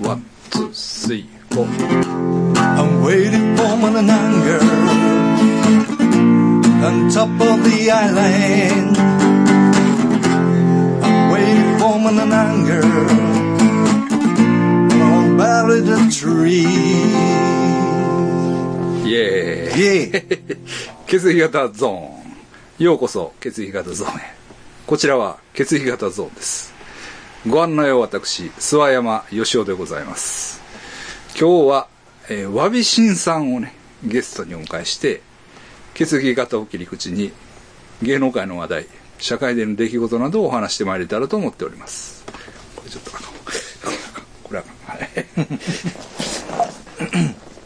ワン、ツー、スリー、フォー。I'm waiting for my hunger on top of the island. I'm waiting for my hunger on valley the tree. イエーイ。イエーイ血液型ゾーン。ようこそ血液型ゾーンへ。こちらは血液型ゾーンです。ご案内を私、諏訪山義雄でございます。今日は、えー、わびしんさんをね、ゲストにお迎えして、血液型を切り口に芸能界の話題、社会での出来事などをお話してまいれたらと思っております。これちょっとあかん。これあかん。はい。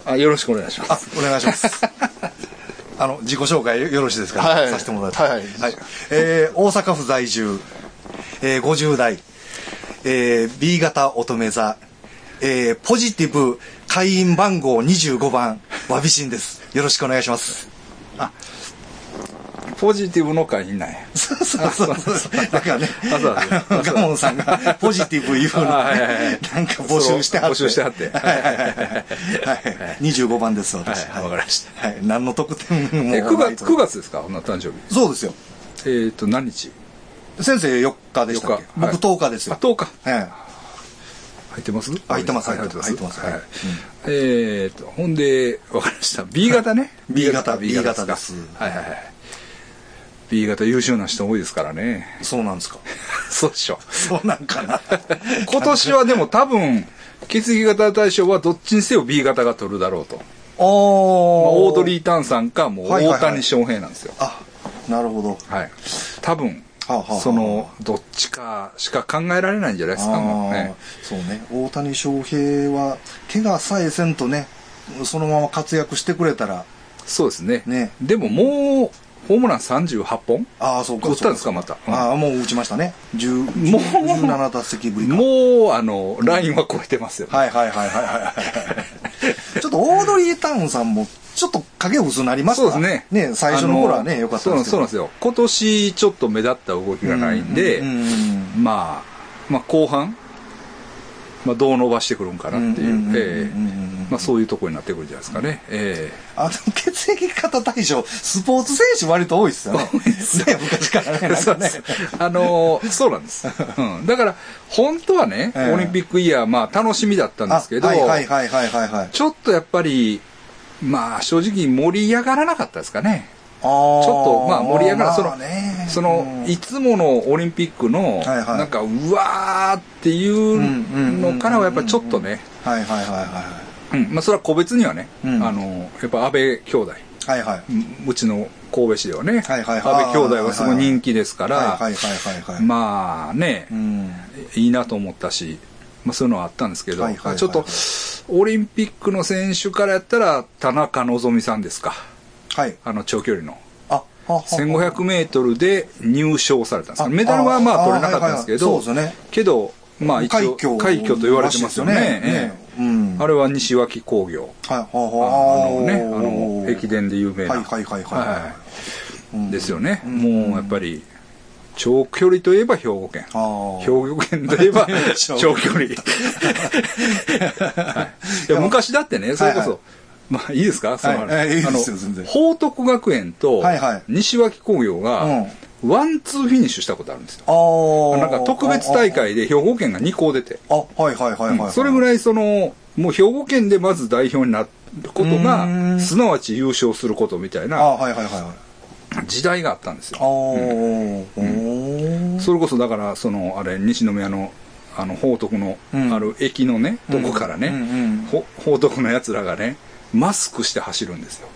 あ、よろしくお願いします。あ、お願いします。あの、自己紹介よろしいですか、はいさせてもらって。はいえー大阪府在住、えー50代、えー B 型乙女座、えーポジティブ会員番号25番、わびしんです。よろしくお願いします。ポジティブの会員なんや。そうそうそうそう。だからね、ガモンさんがポジティブ言うの、なんか募集してはって。募集してはってはいはいはいはい。はい。25番です、私。はいわかりましたはい。何の特典もえ、9月、ないと9月ですか？女誕生日。そうですよ。えっ、と、何日？先生4日でしたっけ？4日はい僕10日ですあ、よ。10日。はい。入ってます？入ってますはい入ってます入ってますはいはいえっ、と、ほんで、わかりました。B 型ね。B 型 B 型ですはいはいはい。B 型優秀な人多いですからね。そうなんですか。そうでしょ。そうなんかな。今年はでも多分、血液型大賞はどっちにせよ B 型が取るだろうと。まあおオードリー・タンさんか、もうはいはいはい大谷翔平なんですよ。あ、なるほど。はい。多分、はあはあはあその、どっちかしか考えられないんじゃないですか、もうね。そうね。大谷翔平は、怪我さえせんとね、そのまま活躍してくれたら、そうですね。ねでももう、ホームラン38本ああ、そうか。打ったんですかまたうんああ、もう打ちましたね。10もう17打席ぶりか。もう、あの、ラインは超えてますよ。はいはいはいはいはいはい。ちょっとオードリー・タウンさんも、ちょっと影薄になりましたそうですね。ね、最初の頃はね、あ良かったんですけど。そうなんですよ。今年ちょっと目立った動きがないんで、まあ、まあ後半、まあどう伸ばしてくるんかなっていうまあそういうところになってくるんじゃないですかね。えあの、血液型大賞、スポーツ選手割と多いですよね。ね、昔からね。あのーそうなんです。うん。だから、本当はね、ええオリンピックイヤー、まあ楽しみだったんですけど、あはいはいはいはいはいはい。ちょっとやっぱり、まあ正直盛り上がらなかったですかね。ちょっと、まあ盛り上がら、その、ね、その、いつものオリンピックの、なんか、うわーっていうのからはやっぱちょっとね、はいはいはいはうん、まあそれは個別にはね、うんあの、やっぱ安倍兄弟、い。はいはい。ううちの神戸市ではね、はいはいはい安倍兄弟はすごい人気ですから、はいはいはいはいはい。まあね、うん。いいなと思ったし、まあそういうのはあったんですけど、はいはいはいはいちょっと、オリンピックの選手からやったら、田中希実さんですか。はい。あの、長距離の。あ、はは1500メートルで入賞されたんですあメダルはまああ取れなかったんですけど、はいはいそうですねけど、まあ一応、快挙快挙と言われてますよね。よねえねうんえあれは西脇工業。はい、はあはのね、あの、駅伝で有名な。はいはいはいはいはいうんですよね。うんもうやっぱり、長距離といえば兵庫県。兵庫県といえば長 長距離。はい。いや昔だってね、それこそ、はいはいまあいいですか？そのはいはいあの報徳学園と西脇工業が、うん。ワンツーフィニッシュしたことあるんですよ。あー。なんか特別大会で兵庫県が2校出て、あ、はいはいはいはい、はい。それぐらいその、もう兵庫県でまず代表になることうが、ん。すなわち優勝することみたいあなはいはいはいはい。時代があったんですあよ。ー、おーそれこそだから、その、あれ、西宮の、あの、報徳のうん。ある駅のね、とこからね、うんうんほ報徳の奴らがね、マスクして走るんですよ。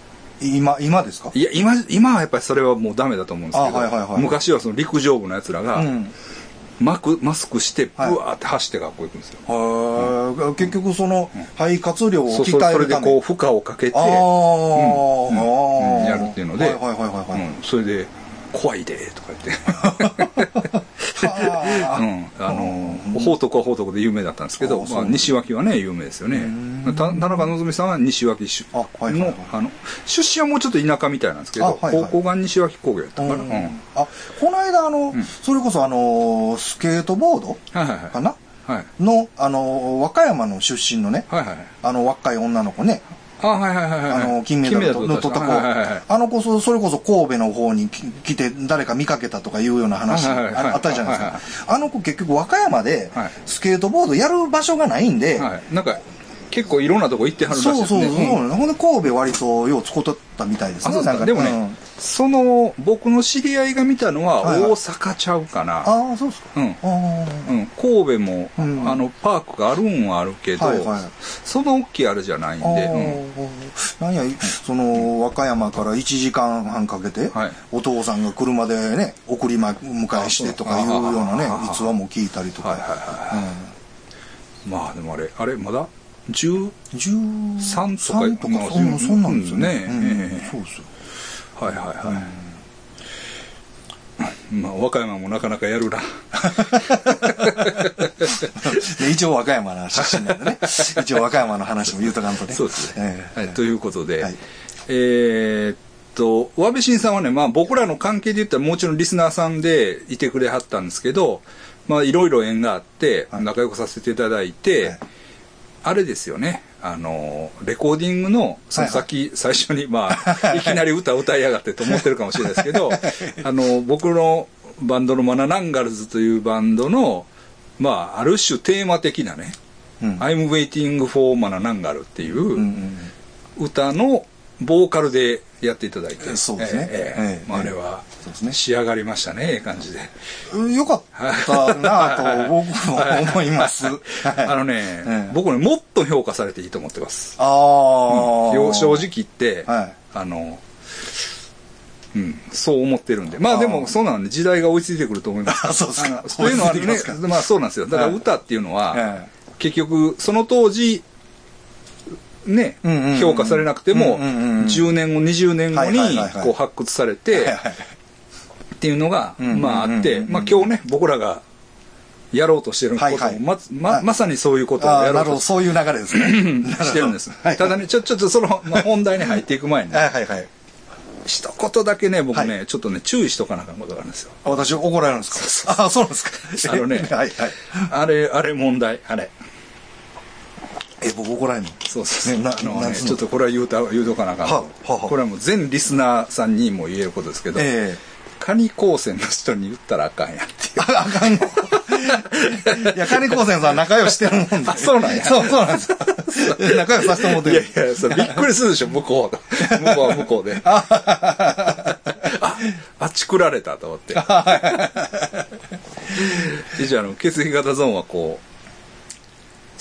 今、今ですか？いや、今、今はやっぱりそれはもうダメだと思うんですけど、あはいはいはい。昔はその陸上部の奴らが、うん。マクマスクして、ブはい。ワーって走って学校行くんですよ。はー。結局その、肺活量を鍛えるため。それでこう、負荷をかけて、あー、うん。うん。やるっていうのではいはいはいはいはい。うん、それで、怖いで、とか言って。うん、あの、報徳は報徳で有名だったんですけど、まあ、西脇はね、有名ですよね。た田中希さんは西脇出あはいはいはい。の、あの、出身はもうちょっと田舎みたいなんですけど、あはいはい。高校が西脇工業やったから、ううん。ん。はいあ、この間あの、それこそあの、スケートボードはいはい。かな、はい。の、あの、和歌山の出身のね、はいはい。あの、若い女の子ね、あ、はいはいはいはい。あの、金メダルとの取った子、はいはいはい。あの子、そそれこそ神戸の方にき来て誰か見かけたとかいうような話はいはいはいああったじゃないですはいはか。あの子結局和歌山ではいスケートボードやる場所がないんで、はい。なんか、結構いろんなとこ行ってはるらしいそうそう、ですね。そうほんで神戸割とよう使うとったみたいですね。なんでもね、うん。その僕の知り合いが見たのははいはい。大阪ちゃうかな、ああ、そうですか。うん。うん、神戸も、うん。あのパークがあるんはあるけど、はいはい。その大きいあれじゃないんで、あうん。ーなんや、その、和歌山から1時間半かけて、はい。お父さんが車でね、送りま迎えしてとかいうようなね逸話も聞いたりとか。はいはいはいまあでもあれあれまだ10 13とかとか、まあそんそんなんですよね。うんそうですよ。はいはいはい、まあ和歌山もなかなかやるな。で 一応和歌山の出身なんでね。一応和歌山の話も言うとかんとね。そうですね、ええ。はい、ということで、はい。えーっとわべしんさんはね、まあ、僕らの関係で言ったらもちろんリスナーさんでいてくれはったんですけどまあいろいろ縁があってはい。仲良くさせていただいて、はいあれですよね。あのレコーディングのその先、最初にまあいきなり歌歌いやがってと思ってるかもしれないですけど あの僕のバンドのマナナンガルズというバンドのまあある種テーマ的なねうん「I'm waiting for マナナンガル」っていう、歌のボーカルでやっていただいて。そうですね。ええあ、あれは仕上がりましたねええ感じで、うんよかったなと僕も思います。は いあのね、ええ。僕ねもっと評価されていいと思ってます、ああ、よ正直言って、はい。あのうん、そう思ってるんで。まあでも、そうなんで、時代が追いついてくると思います。あ そうですか。というのはねまあそうなんですよ。だからはい。歌っていうのは、え。結局、その当時、ね、評価されなくても、うんうんうん10年後、20年後にこう発掘されて、っていうのが、まああって、まあ今日ね、僕らがやろうとしてることも、ままさにそういうことをやろうとなるほど、そういう流れですね。してるんです。はいただね、ちょ、ちょっとその、まあ、本題に入っていく前に、はいはいはい。一言だけね、僕ね、はちょっとね、注意しとかなあかんことがあるんですよ。私怒られるんですか？ああ、そうなんですか。あのね。あれ、あれ問題、あれ。え、僕怒られるの？そうそう。ねなあのね、ちょっとこれは言うた、言うとかなあかんとはははこれはもう全リスナーさんにも言えることですけど、えカニ高専の人に言ったらあかんやんっていう。あ、あかんの？いや、金光線さん仲良ししてるもんで。あそうなんやそう、そうなんですよ。仲良くさせてもらっていやる。いや、それびっくりするでしょ、向こう。向こうは向こうで。あ、あっちくられたと思って。一応あの、血液型ゾーンはこう、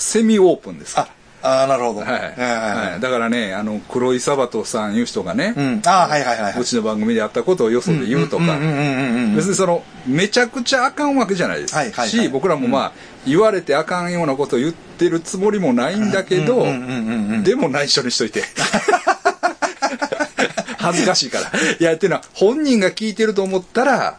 セミオープンですから。ああ、なるほど。はい、はいだからね、あの、黒いサバトさんいう人がね、うん。ああ、はいはいはいはい。うちの番組であったことをよそで言うとか、うんうんうんうんうん。別にその、めちゃくちゃあかんわけじゃないです。はいはいはいし、僕らもまあ、言われてあかんようなことを言ってるつもりもないんだけど、うんうんうんうんうんでも内緒にしといて。恥ずかしいから。いや、っていうのは、本人が聞いてると思ったら、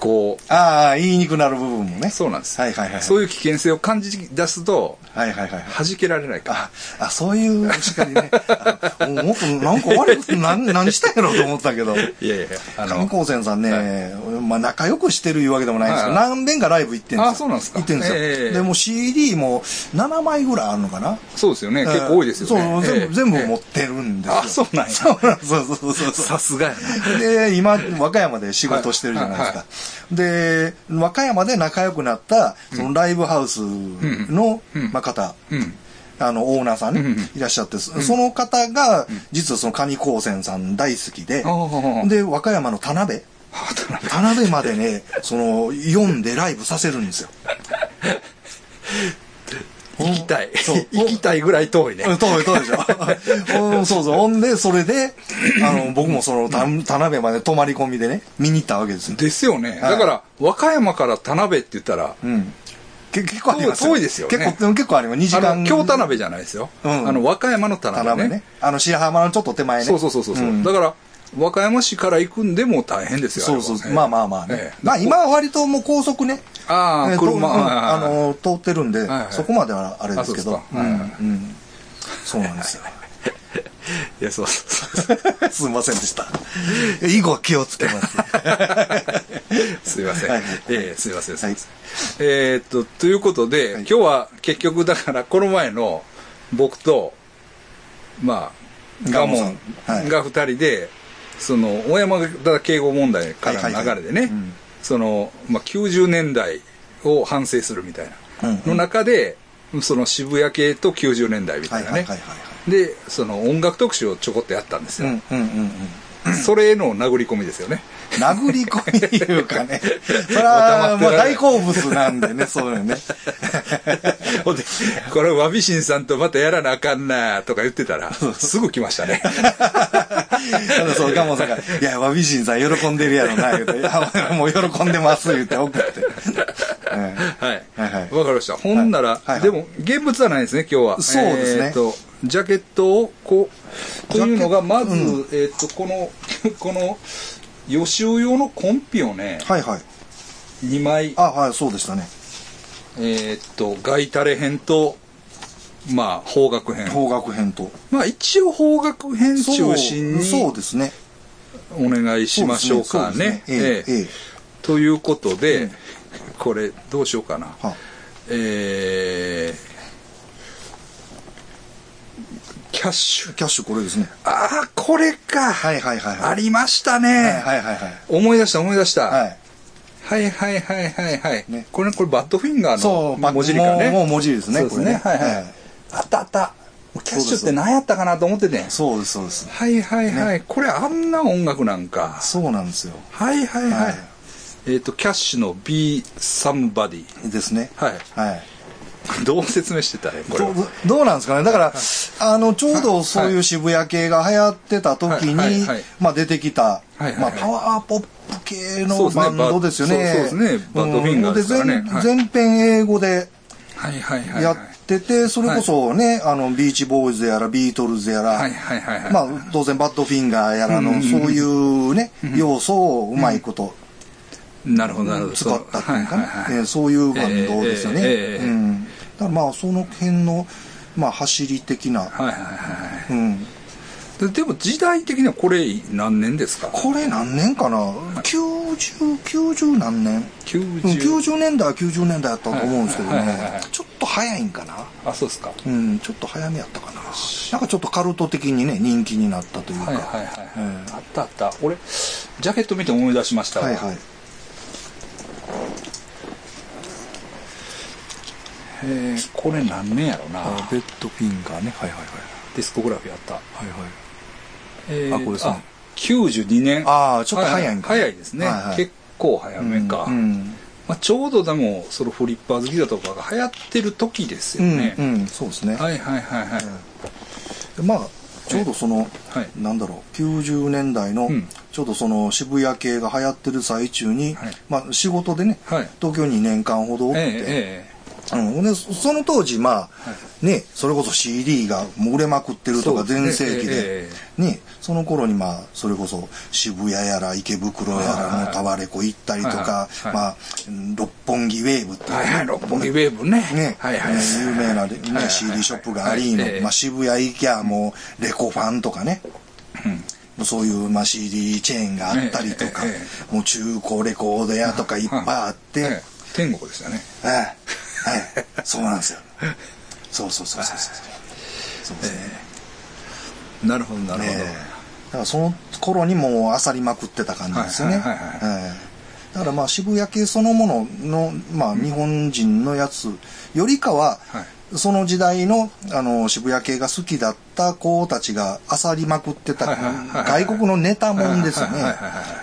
こう、ああ、言いにくなる部分もね。そうなんです。はいはいはい。そういう危険性を感じ出すと、はいはいはい。弾けられないから。あ、あ、そういう叱りね。あもっとなんか悪い何、何したんやろうと思ったけど。いやいやあ上の、高専さんね、まあ仲良くしてるいうわけでもないんですけど、はい何遍かライブ行ってんですよ。あそうなんですか行ってんですよ。ええで、もう CD も7枚ぐらいあるのかな。そうですよね。結構多いですよね。そう、全部、ええ全部持ってるんですよ。あそうなんやそう。そうそうそう。さすがやな。で、今、和歌山で仕事してるじゃないですか。はいはで、和歌山で仲良くなった、そのライブハウスの、うん。まあ、方、うん。あの、オーナーさんね、いらっしゃって、そその方が、実はそのカニ高専さん大好きで、で、和歌山の田辺。田辺までね、その、読んでライブさせるんですよ。行きたい。行きたいぐらい遠いね。うん遠い遠いでしょ。うんそうそう。ほんで、それで、あの、僕もその、田田辺まで泊まり込みでね、見に行ったわけですよ。ですよね。はいだから、和歌山から田辺って言ったら、うん。け結構ありますよ。遠いですよね結構、結構あります。2時あ間。の、京田辺じゃないですよ。うんあの、和歌山の田田辺ね。辺ね。あの、白浜のちょっと手前ね。そうそうそうそう。んだから、和歌山市から行くんでも大変ですよ。そうそうまあまあまあね。ええまあ今は割ともう高速ね。ああ、えーと車、うんあの、通ってるんで、はいはいそこまではあれですけど。あそうなんですよ。いや、そうそうそう。すいませんでした。以後気をつけます。すいません。はいええすいません、すいません。はえーっと、ということで、はい今日は結局だからこの前の僕と、まあ、ガモンガモさんはいが二人で、その、小山田敬語問題からの流れでね、はいはいはいうんその、まあ、90年代を反省するみたいな、の中で、その渋谷系と90年代みたいなね。で、その音楽特集をちょこっとやったんですよ。それへの殴り込みですよね。殴り込みいうかね。それ黙は、ってられないまあ大好物なんでね、そういうのね。ほんで、これ、わびしんさんとまたやらなあかんなとか言ってたら、すぐ来ましたね。そう、ガモンさんが、いや、わびしんさん喜んでるやろな、言うて、もう喜んでます、言うて送って。うんはい。はいはいわかりました。ほんなら、でも、現物はないですね、今日は。そうですねえーっと、ジャケットを、こう、というのが、まず、ジャケッえーっと、この、この、予習用のコンピをね、はいはい。2枚、あ、はい、そうでしたね。えーっと、ガイタレ編と、まあ、邦楽編。方角編と。まあ、一応、邦楽編中心に、そうですね。お願いしましょうかね。ええということで、うんこれどうしようかな。はえー、キャッシュ。キャッシュこれですね。ああ、これか。はいはいはいはい。ありましたね、はいはいはいはい。思い出した思い出した。はい。はいはいはいはいはい。ねこれ、これバッドフィンガーの文字りかね。もう文字ですね。そうですね。はいはい。あったあった。キャッシュって何やったかなと思っててん。そうですそうです。はいはいはい。これあんな音楽なんか。そうなんですよ。はいはいはい。はいえっ、と、キャッシュの Be Somebody。ですね。はい。はい。どう説明してたね、これは。どうどうなんですかね。だから、あの、ちょうどそういう渋谷系が流行ってた時に、はい。はい。はい。まあ出てきた、はい。はい。はいまあパワーポップ系のバンドですよね。バそうですね。バッドフィンガーですからね。うん。編英語ではい。はい。はい。はい。やってて、それこそね、あの、ビーチボーイズやら、ビートルズやら、はい。はい。はい。はい。まあ当然バッドフィンガーやらの、うんそういうね、要素をうまいことなるほどなるほど。使ったっていうかね、はい。はい。はい。えーそういうバンドですよね。えーえーえー。うん。だからまあその辺の、まあ走り的な、はいはいはうん。い。ででも時代的にはこれ何年ですか？これ何年かな ?90、90何年うん ?90。90年代は90年代やったと思うんですけどはいはいはいはいね。ちょっと早いんかなあ、そうですか。うん、ちょっと早めやったかな。なんかちょっとカルト的にね、人気になったというか。はいはいはい。えあったあった。俺、ジャケット見て思い出しましたわ。はいはい。えーこれ何年やろな。あベッドフィンガーね。はいはいはい。ディスコグラフィーあった。はいはい。えーあこれですね92年。あーちょっと早いんか早いですね。はいはい結構早めか。うん。まあ、ちょうどでも、そのフリッパー好きだとかが流行ってる時ですうん、よね。うん、うんそうですね。はいはいはいはい。でまあちょうどその、はいなんだろう90年代の、うんちょうどその渋谷系が流行ってる最中に、はいまあ仕事でね、はい東京2年間ほどおって、えええうん、そその当時まあ、はねそれこそ CD がもう売れまくってるとか全盛期で、えねその頃にまあそれこそ渋谷やら池袋やらのタワレコ行ったりとか、まあうん六本木ウェーブっていうね、はいはい、六本木ウェーブね。ね、はいはい。ね有名な、ね CD ショップがありの、まあ、渋谷行きゃもうレコファンとかね、そういう、まあ、CD チェーンがあったりとか、えええもう中古レコード屋とかいっぱいあって、ええ天国でしたね。はいはい。そうなんですよ。そうそうそうそう。そうそうですねなるほどなるほど。ねだからその頃にもう漁りまくってた感じですよね、はいはいはいええだからまあ渋谷系そのものの、まあ、日本人のやつよりかは、はい。その時代のあの渋谷系が好きだった子たちが漁りまくってた外国のネタもんですよね。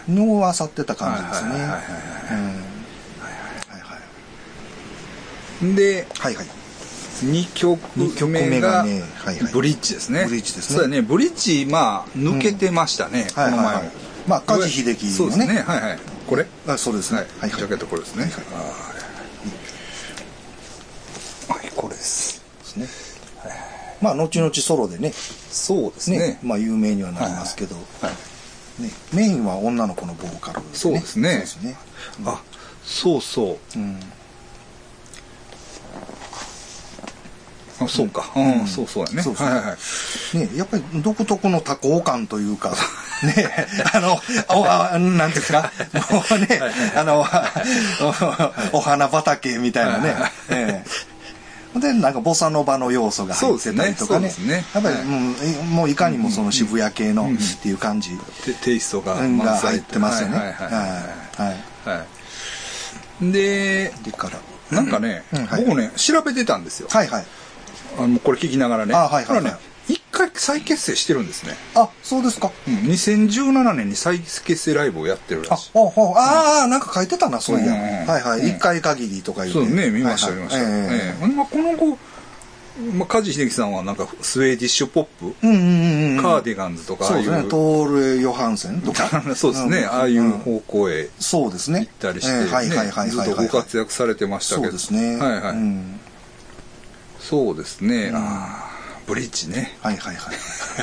のを漁ってた感じですねはいはいはいはいうんはいはいで、はいはい2曲目がブリッジですね。ブリッジですねそうだね。ブリッジ、まあ、抜けてましたね、この前もはいはいはい。まあ梶秀樹そうですね。はいはい。これ？あそうですねはい。ジャケットこれですね。はいはいはい。はい、これです。ですねまあ後々ソロでねそうですねね。まあ有名にはなりますけど、はい。ね、メインは女の子のボーカルそうですねそうですねあ、そうそう。うんあそうか。うん、そうそうやね。そうそうはいはいはい。ね、やっぱり独特の多幸感というか、ね、あの、お、あなんていうんですか、もうね、あの、おお花畑みたいなね。ええで、なんかボサノバの要素が入ってたりとかね。そうですねやっぱり、はいもういかにもその渋谷系のうんっていう感じテテイストが入ってますよね。はいはいはいはい。はい。はいはいででから。なんかね、僕ね調べてたんですよ、はいはい。あのこれ聞きながらねあはいはいはい一回再結成してるんですね、あ、そうですか。うん、2017年に再結成ライブをやってるあ、らしいほうほう。ああ、なんか書いてたな、そういや。うんうんうんはいはい。うん一回限りとか言そうてね見ました見ました、えええまあ、この子、まあ、梶秀樹さんはなんか Swedish pop、えうんうんうんうん。カーディガンズとかそうですね。トーレ・ヨハンソンとか。そうですね、んああいう方向へそうですね。行ったりして、ええはいはいねはいはいはい。ずっとご活躍されてましたけどそうですね。はいはい、うんそうですね、ああブリッジねはいはいはい。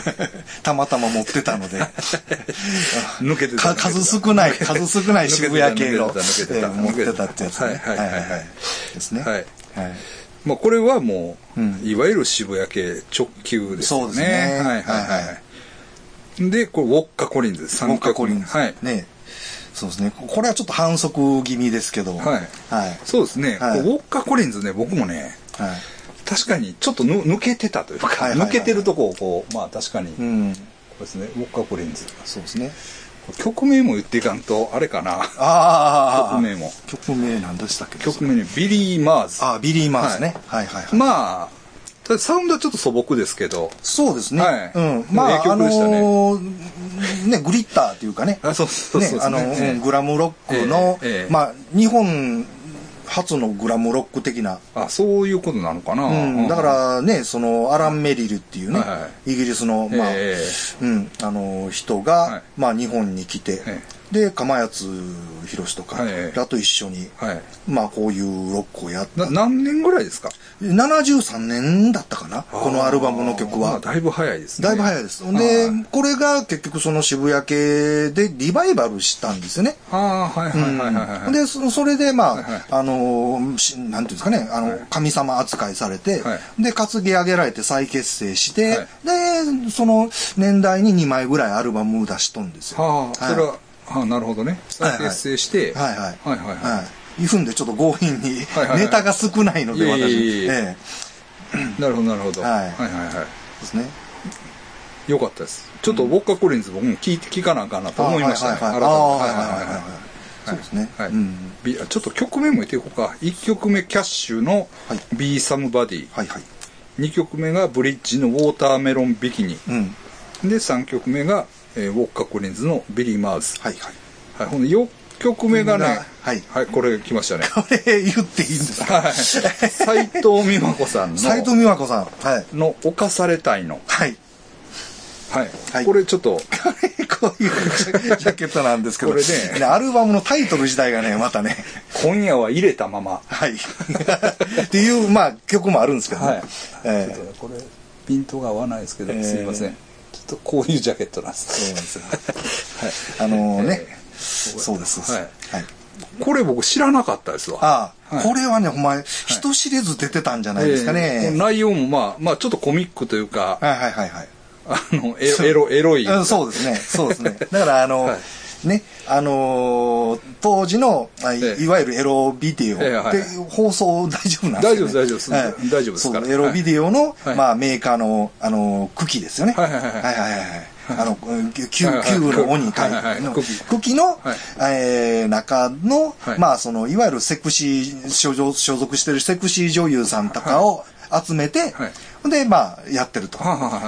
たまたま持ってたので。抜けてたか抜けてた数少ない、数少ない渋谷系の抜けてた抜けてたええ持ってたってやつね。はいはいはいはいですね。はいはい。まあこれはもう、うんいわゆる渋谷系直球ですよねそうですねはいはいはい、はい、でこれウォッカ・コリンズ3ウォッカ・コリンズ。はいね。そうですね。これはちょっと反則気味ですけど。はいはい。そうですね、はいウォッカ・コリンズね僕もねはい。確かにちょっとぬ抜けてたというか、はいはいはい抜けてるとこをこうまあ確かに、こうん。れですねウォッカ・コリンズそうですね。曲名も言っていかんとあれかなああ。曲名も曲名何でしたっけ？曲名ねビリー・マーズああ、ビリー・マーズね。はいはいはい。まあサウンドはちょっと素朴ですけどそうですね。はいうん。ま名あ、あの曲でしたねーね、グリッターっていうかね。あそうそうそうね、あの、グラムロックの、まあ、日本初のグラムロック的な。あそういうことなのかな、うん、だからね、その、アラン・メリルっていうね、はいはイギリスの、まあ、えうん、あの、人が、はい。まあ、日本に来て、えで、釜谷博とか、はいらと一緒に、はい。まあ、こういうロックをやったな。何年ぐらいですか？73年だったかな、このアルバムの曲は。まあだいぶ早いですね。だいぶ早いです。ではい、これが結局その渋谷系でリバイバルしたんですよね。ああはいはいはいはいはい、で、そそれで、まあ、はいはい。あの、しなんていうんですかね、あの、神様扱いされて、はで、担ぎ上げられて再結成して、はい。で、その年代に2枚ぐらいアルバムを出しとんですよ。はあ、それは、はあ、なるほどね。再結成して、はいはい。はいはいはいはい。ふんでちょっと強引に、ネタが少ないので、私。ええなるほどなるほど。はいはいはいはいですね。よかったです。ちょっとウォッカ・コリンズ僕も聞いて聞かなあかんなと思いましたね。あはいはいはい改めてあはいはいはいそうですねはいちょっと曲名も言っていこうか。1曲目キャッシュのはい Be Somebody。はいはい。2曲目がブリッジのウォーターメロンビキニ。うん。で、3曲目が、えーウォッカ・コリンズのビリー・マーズ。はいはい。はい。ほんで4曲目がね、はいはい、これ来ましたね。これ言っていいんですか？はい。斎藤美和子さんの、斎藤美和子さん。はい。の犯されたいの。はい。はい。はいこれちょっと、こういうジャケットなんですけど、これねアルバムのタイトル自体がね、またね、今夜は入れたまま。はい。っていう、まあ、曲もあるんですけどね。はい。ええちょっとこれ、ピントが合わないですけど、えーすいません。とこういうジャケットなんです。そうなんですよ。はい。あのね、えそうです。はいはい。これ僕知らなかったですわ。ああ、はいこれはね、お前、人知れず出てたんじゃないですかね。えー内容もまあ、まあちょっとコミックというか、はいはいはいはい。あの、エロ、エロ、い。うんそうですね。そうですね。だから、あの、はいね、あのー当時の、あいわゆるエロビデオで放送大丈夫なんですよ、ね、大丈夫です大丈夫です。はい。大丈夫ですから。そうエロビデオの、はい。まあ、メーカーの、あのー茎ですよね。はいはいはい。はいはいはい。はいあの、旧、はいはい。旧の鬼会はいはいはい。のえー中の、はい。まあ、その、いわゆるセクシー、所属所属してるセクシー女優さんとかを集めて、はい。で、まあ、やってると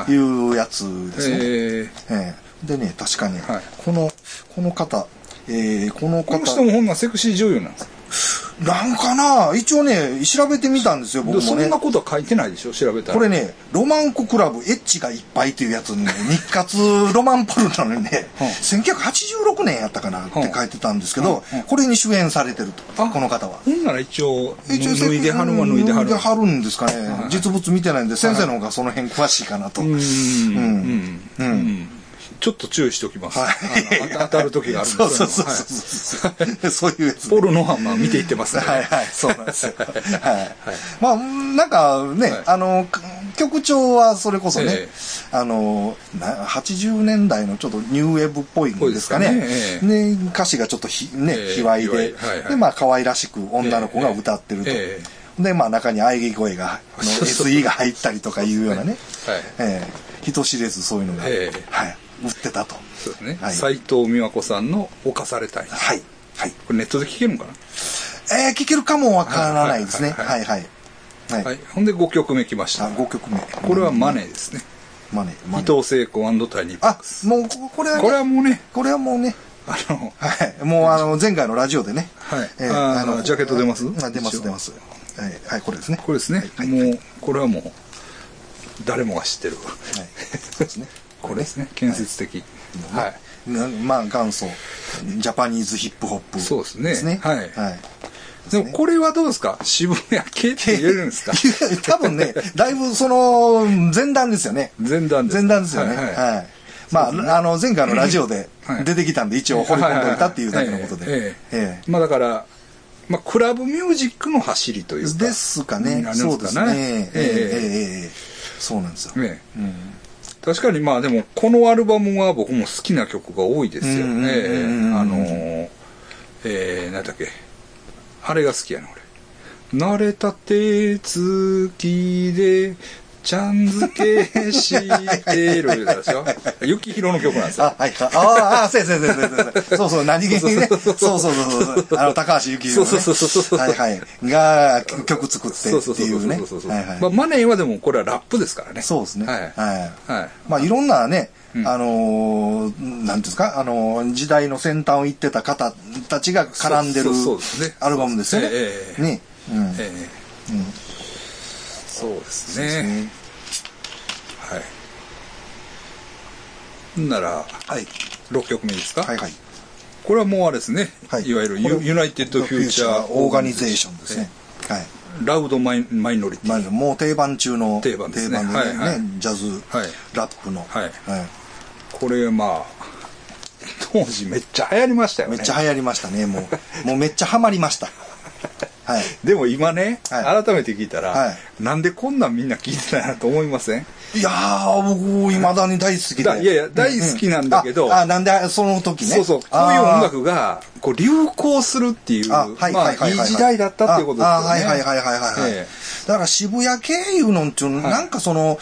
いうやつですね。でね、確かに、はいこの、この方、えーこのー、この方、人もほんならセクシー女優なんですなんかな一応ね、調べてみたんですよ、僕でそんな。ことは書いてないでしょ調べたら。これね、ロマンコクラブ、エッチがいっぱいっていうやつにね、日活ロマンポルノにね、うん1986年やったかなって書いてたんですけどうんうん、これに主演されてると、あこの方は。ほんなら一応、一応脱いではるは脱いではる。脱いではるんですかね。はい実物見てないんで、先生の方がその辺詳しいかなと。うーん。うんうん。うん。ちょっと注意しておきます。はい。当たる時があるんです。そうそうそうはい。そう。そういう。やつ。ポルノはまあ見ていってますね。はいはい、そうなんですよ。はい。まあ、なんかね、はい。あの、か曲調はそれこそね、えあのな80年代のちょっとニューウェーブっぽいんですかね。歌詞がちょっとひ、ねええ。卑猥で、はいはい。でまあ可愛らしく女の子が歌ってると、えでまあ中に喘ぎ声が SE が入ったりとかいうようなね。はい。ええ。人知れずそういうのが、ええ。はい、売ってたとそうですね。はい斎藤美和子さんの犯されたい。はいはいこれネットで聞けるのかえー、聞けるかもわからないですねははいはいはい、なはい。ほんで5曲目来ました。あ5曲目これはマネーですね。マネマ伊ネ藤聖子タイニッあ。もうここれは、ね、これはもうね、これはもうねあの、はい。もうあの、前回のラジオでね。はいえあージャケット出ます？あ出ます出ます。はい、はい、これですね。これですね。はいもう、これはもう、誰もが知ってる。はい。そうですね。これですね建設的はい、まあ元祖ジャパニーズヒップホップ、ね、そうですねはい、はいでもこれはどうですか？渋谷系って言えるんですか？多分ね、だいぶその前段ですよね。前段です。前段ですよね。はい、はいはい。まあ、ね、あの前回のラジオで出てきたんで、一応掘り込んでおいたっていうだけのことで。ええ。まあだから、まあクラブミュージックの走りというか。ですかね。そうですね。えええええ。そうなんですよ。え。うん確かにまあでもこのアルバムは僕も好きな曲が多いですよね。あのー、えー、何だっけ。あれが好きやな、俺。慣れた手つきで、ちゃん付けしてるでしょ？雪広の曲なんですよ。あ、はい。ああ、あ、そうやそうやそうやそうやそうそう、何気にね。そうそうそうそう。あの、高橋幸宏ね。そうそうそうそうはいはい。が、曲作ってそうそうそうそうっていうね。そうそう。はいはいまあマネーはでもこれはラップですからね。そうですね。はい。はい。はい。まあ、いろんなね、うんあのー、なんですか、あのー、時代の先端を行ってた方たちが絡んでるそうそうそうですねアルバムですよね。ええね。うん。そうですそうですね。ね。はい。なら、はい。6曲目ですか？はいはい。これはもうあれですね。はいいわゆるユユナイテッド・フューチャー・オーガニゼーションですね。はい。 Loud Mi- Minority。まあ、もう定番中の定番ですね定番でねはいはいジャズ、はいラップの、はいはいこれまあ、当時めっちゃ流行りましたよね。めっちゃ流行りましたねもうもうめっちゃハマりましたはい。でも今ね、はい。改めて聞いたら、はい。なんでこんなんみんな聞いてないなと思いません？いやー僕いまだに大好きで。だいやいや大好きなんだけどああなんでその時ね。そうそう、こういう音楽がこう流行するっていう、あはいまあはいはい。時代だったっていうことですよね。はいはいはいはいはいはい、えだから渋谷経由のっていうの、はい。なんかその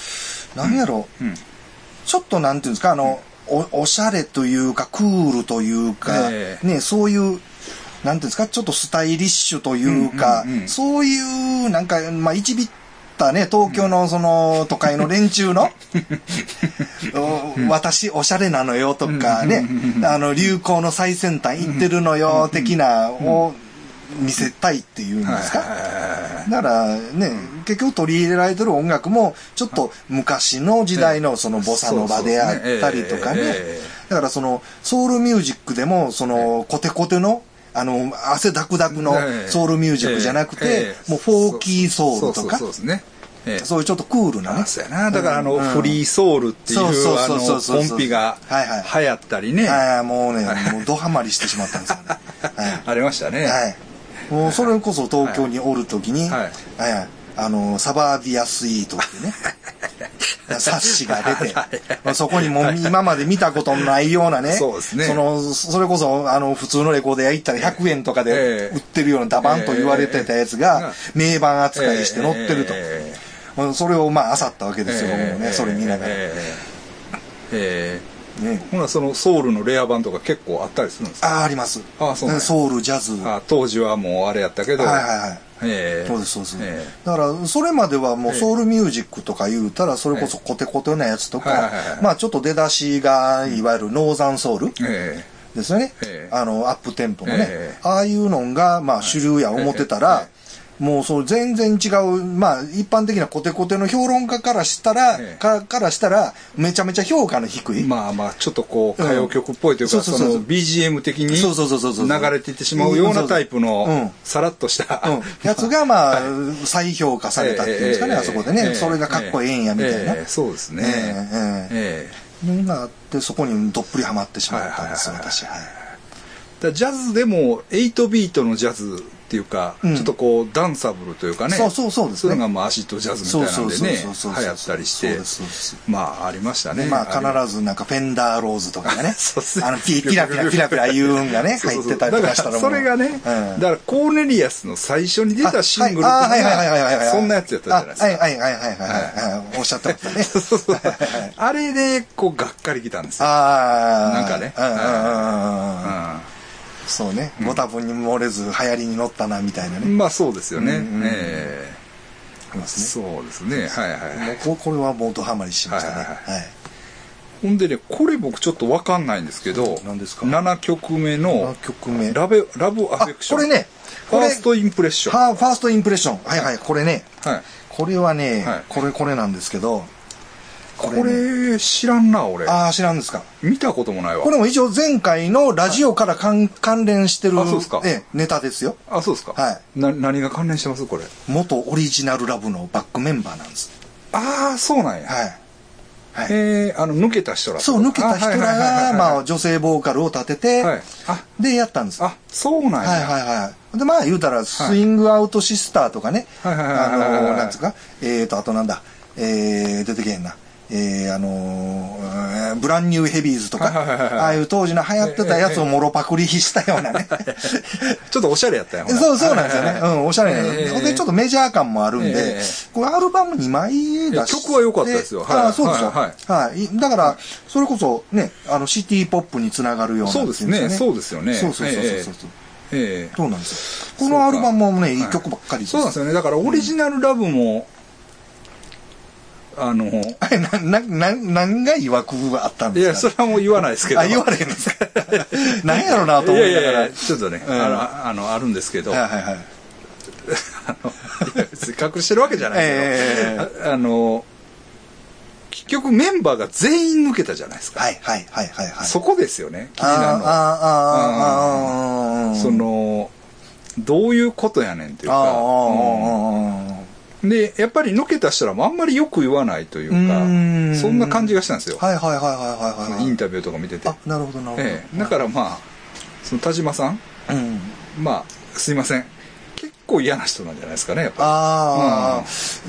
なんやろ、う。んちょっとなんていうんですかあの、おおしゃれというかクールというか、ええ。ねそういうなんていうんですかちょっとスタイリッシュというか、そういうなんかまあ一ビったね東京のその都会の連中の お私おしゃれなのよとかね。あの流行の最先端行ってるのよ的なを見せたいっていうんですか、だからね、結局取り入れられてる音楽もちょっと昔の時代のそのボサノバであったりとかね。だからそのソウルミュージックでもそのコテコテのあの汗ダクダクのええ。ソウルミュージックじゃなくええてええ。もうフォーキーソウルとか。そうですね。ええ。そういうちょっとクールなね。あそうやな。だからあの、うん。フリーソウルっていう、あの、コンピがはいはい。流行ったりね。はいもうねもうドハマりしてしまったんですよね。は いありましたね。はい。もうそれこそ東京におるときに、はいはいあの、サバービアスイートってね、冊子が出て、まあそこにもう今まで見たことのないようなね、そうですねの、それこそ、あの、普通のレコード屋行ったら100円とかでええ売ってるようなダバンと言われてたやつが、名盤扱いして載ってると。それをまあ、漁ったわけですよ、僕もね、ええそれ見ながら。えね、ほな、そのソウルのレア版とか結構あったりするんですかああ、あります。あそうソウル、ジャズ。あ当時はもうあれやったけど。はいはいはい。ええ。そうですそうです、えだからそれまではもうええ。ソウルミュージックとか言うたらそれこそコテコテなやつとかまあちょっと出だしがいわゆるノーザンソウルええ。ですよね、ええ。あのアップテンポのね、ええ。ああいうのがまあ主流や思ってたら、えもうそう全然違うまあ一般的なコテコテの評論家からしたら、ええ。かからしたらめちゃめちゃ評価の低い、まあまあ、ちょっとこう、歌謡曲っぽいというか、うん。そうそうそう。BGM 的にそうそうそうそうそう。流れていってしまうようなタイプうん。の、さらっとした、うん、やつがまあ再評価されたっていうんですかね、ええあそこでね、ええそれがかっこええんやみたいな、ええそうですね。ええええ。があってそこにどっぷりハマってしまったんです私。はい。ジャズでも8ビートのジャズってていうか、うん。ちょっとこうダンサブルというかねそうそうそうですね。そういうのがまあアシッドジャズみたいなのでね流行ったりしてまあありましたね。でまれあ必ずなんかフェンダーローズとかがね あのピピラピラピラピラ言うんがね 入ってたりとかしたらもう。だからそれがね、うん。だからコーネリアスの最初に出たシングルっていうのあはいはいはいはいはい。はいがそんなやつやったじゃないですか。あはいはいはいはいはいはい。おっしゃってましたね。そうそうそう。あれでこうがっかりきたんですよ。ああなんかね。うんうんうんうん。うそうね。ご多分に漏れず流行りに乗ったなみたいなね。んまあそうですよね、うんうんええありますね。そうですね。はいはいここれはもうドハマりしましたね。はいはいはい。ほんでねこれ僕ちょっとわかんないんですけど何ですか？7曲目の7曲目。ラブラブアあフェクション。これねフこれ。ァーストインプレッション。はファーストインプレッション。はいはいこれね。はい。これはね、はい。これこれなんですけどここれ知らんな俺。ああ知らんですか。見たこともないわ。これも一応前回のラジオから関関連してる、あそうですか。ええネタですよ。あそうですか。はい。な何が関連してます？これ。元オリジナルラブのバックメンバーなんです。ああそうなんや、はい。はい。えー、あの抜けた人らそう抜けた人らがまああ女性ボーカルを立てて、はい。あでやったんです。あそうなんや、はいはいはい。で、まあ言うたら、スイングアウトシスターとかね、はいはいはいはいあはいのー、なんつうか、えーと、あとなんだ、えー、出てけへんな。えー、あのー、えーブランニューヘビーズとか、ああいう当時の流行ってたやつをもろパクリしたようなね。ちょっとおしゃれやったよそうそうなんですよね。うん、おしゃれな、えーほんで、ちょっとメジャー感もあるんで、えこれアルバム2枚出して。曲は良かったですよはいああ、そうですよ。ははいい、だから、それこそね、あの、シティポップにつながるような、そうですねそうですよねそうそうそうそうそう。えええそうなんですよ。このアルバムもね、いい曲ばっかりです。そうなんですよねだからオリジナルラブも、あのあれ、な、な、な、何が曰くがあったんいですか？やそれはもう言わないですけど。あ、言われへんですか？何やろうなと思いながら。いやいやちょっとね、うん。あのあのあるんですけど、はいはいはい。あの隠してるわけじゃないけど、えああの結局メンバーが全員抜けたじゃないですか、はいはいはいはいはい。そこですよね気にあーなるの。はあーあーあーあー。そのどういうことやねんっていうあーあか、ーあうんでやっぱり抜けた人らもあんまりよく言わないというかうそんな感じがしたんですよ、ーはいはいはいはいはいはい。インタビューとか見てて。あ、なるほどなるほど。ええ、だからまあその田島さんうん。まあすいません。結構嫌な人なんじゃないですかねやっぱああ、う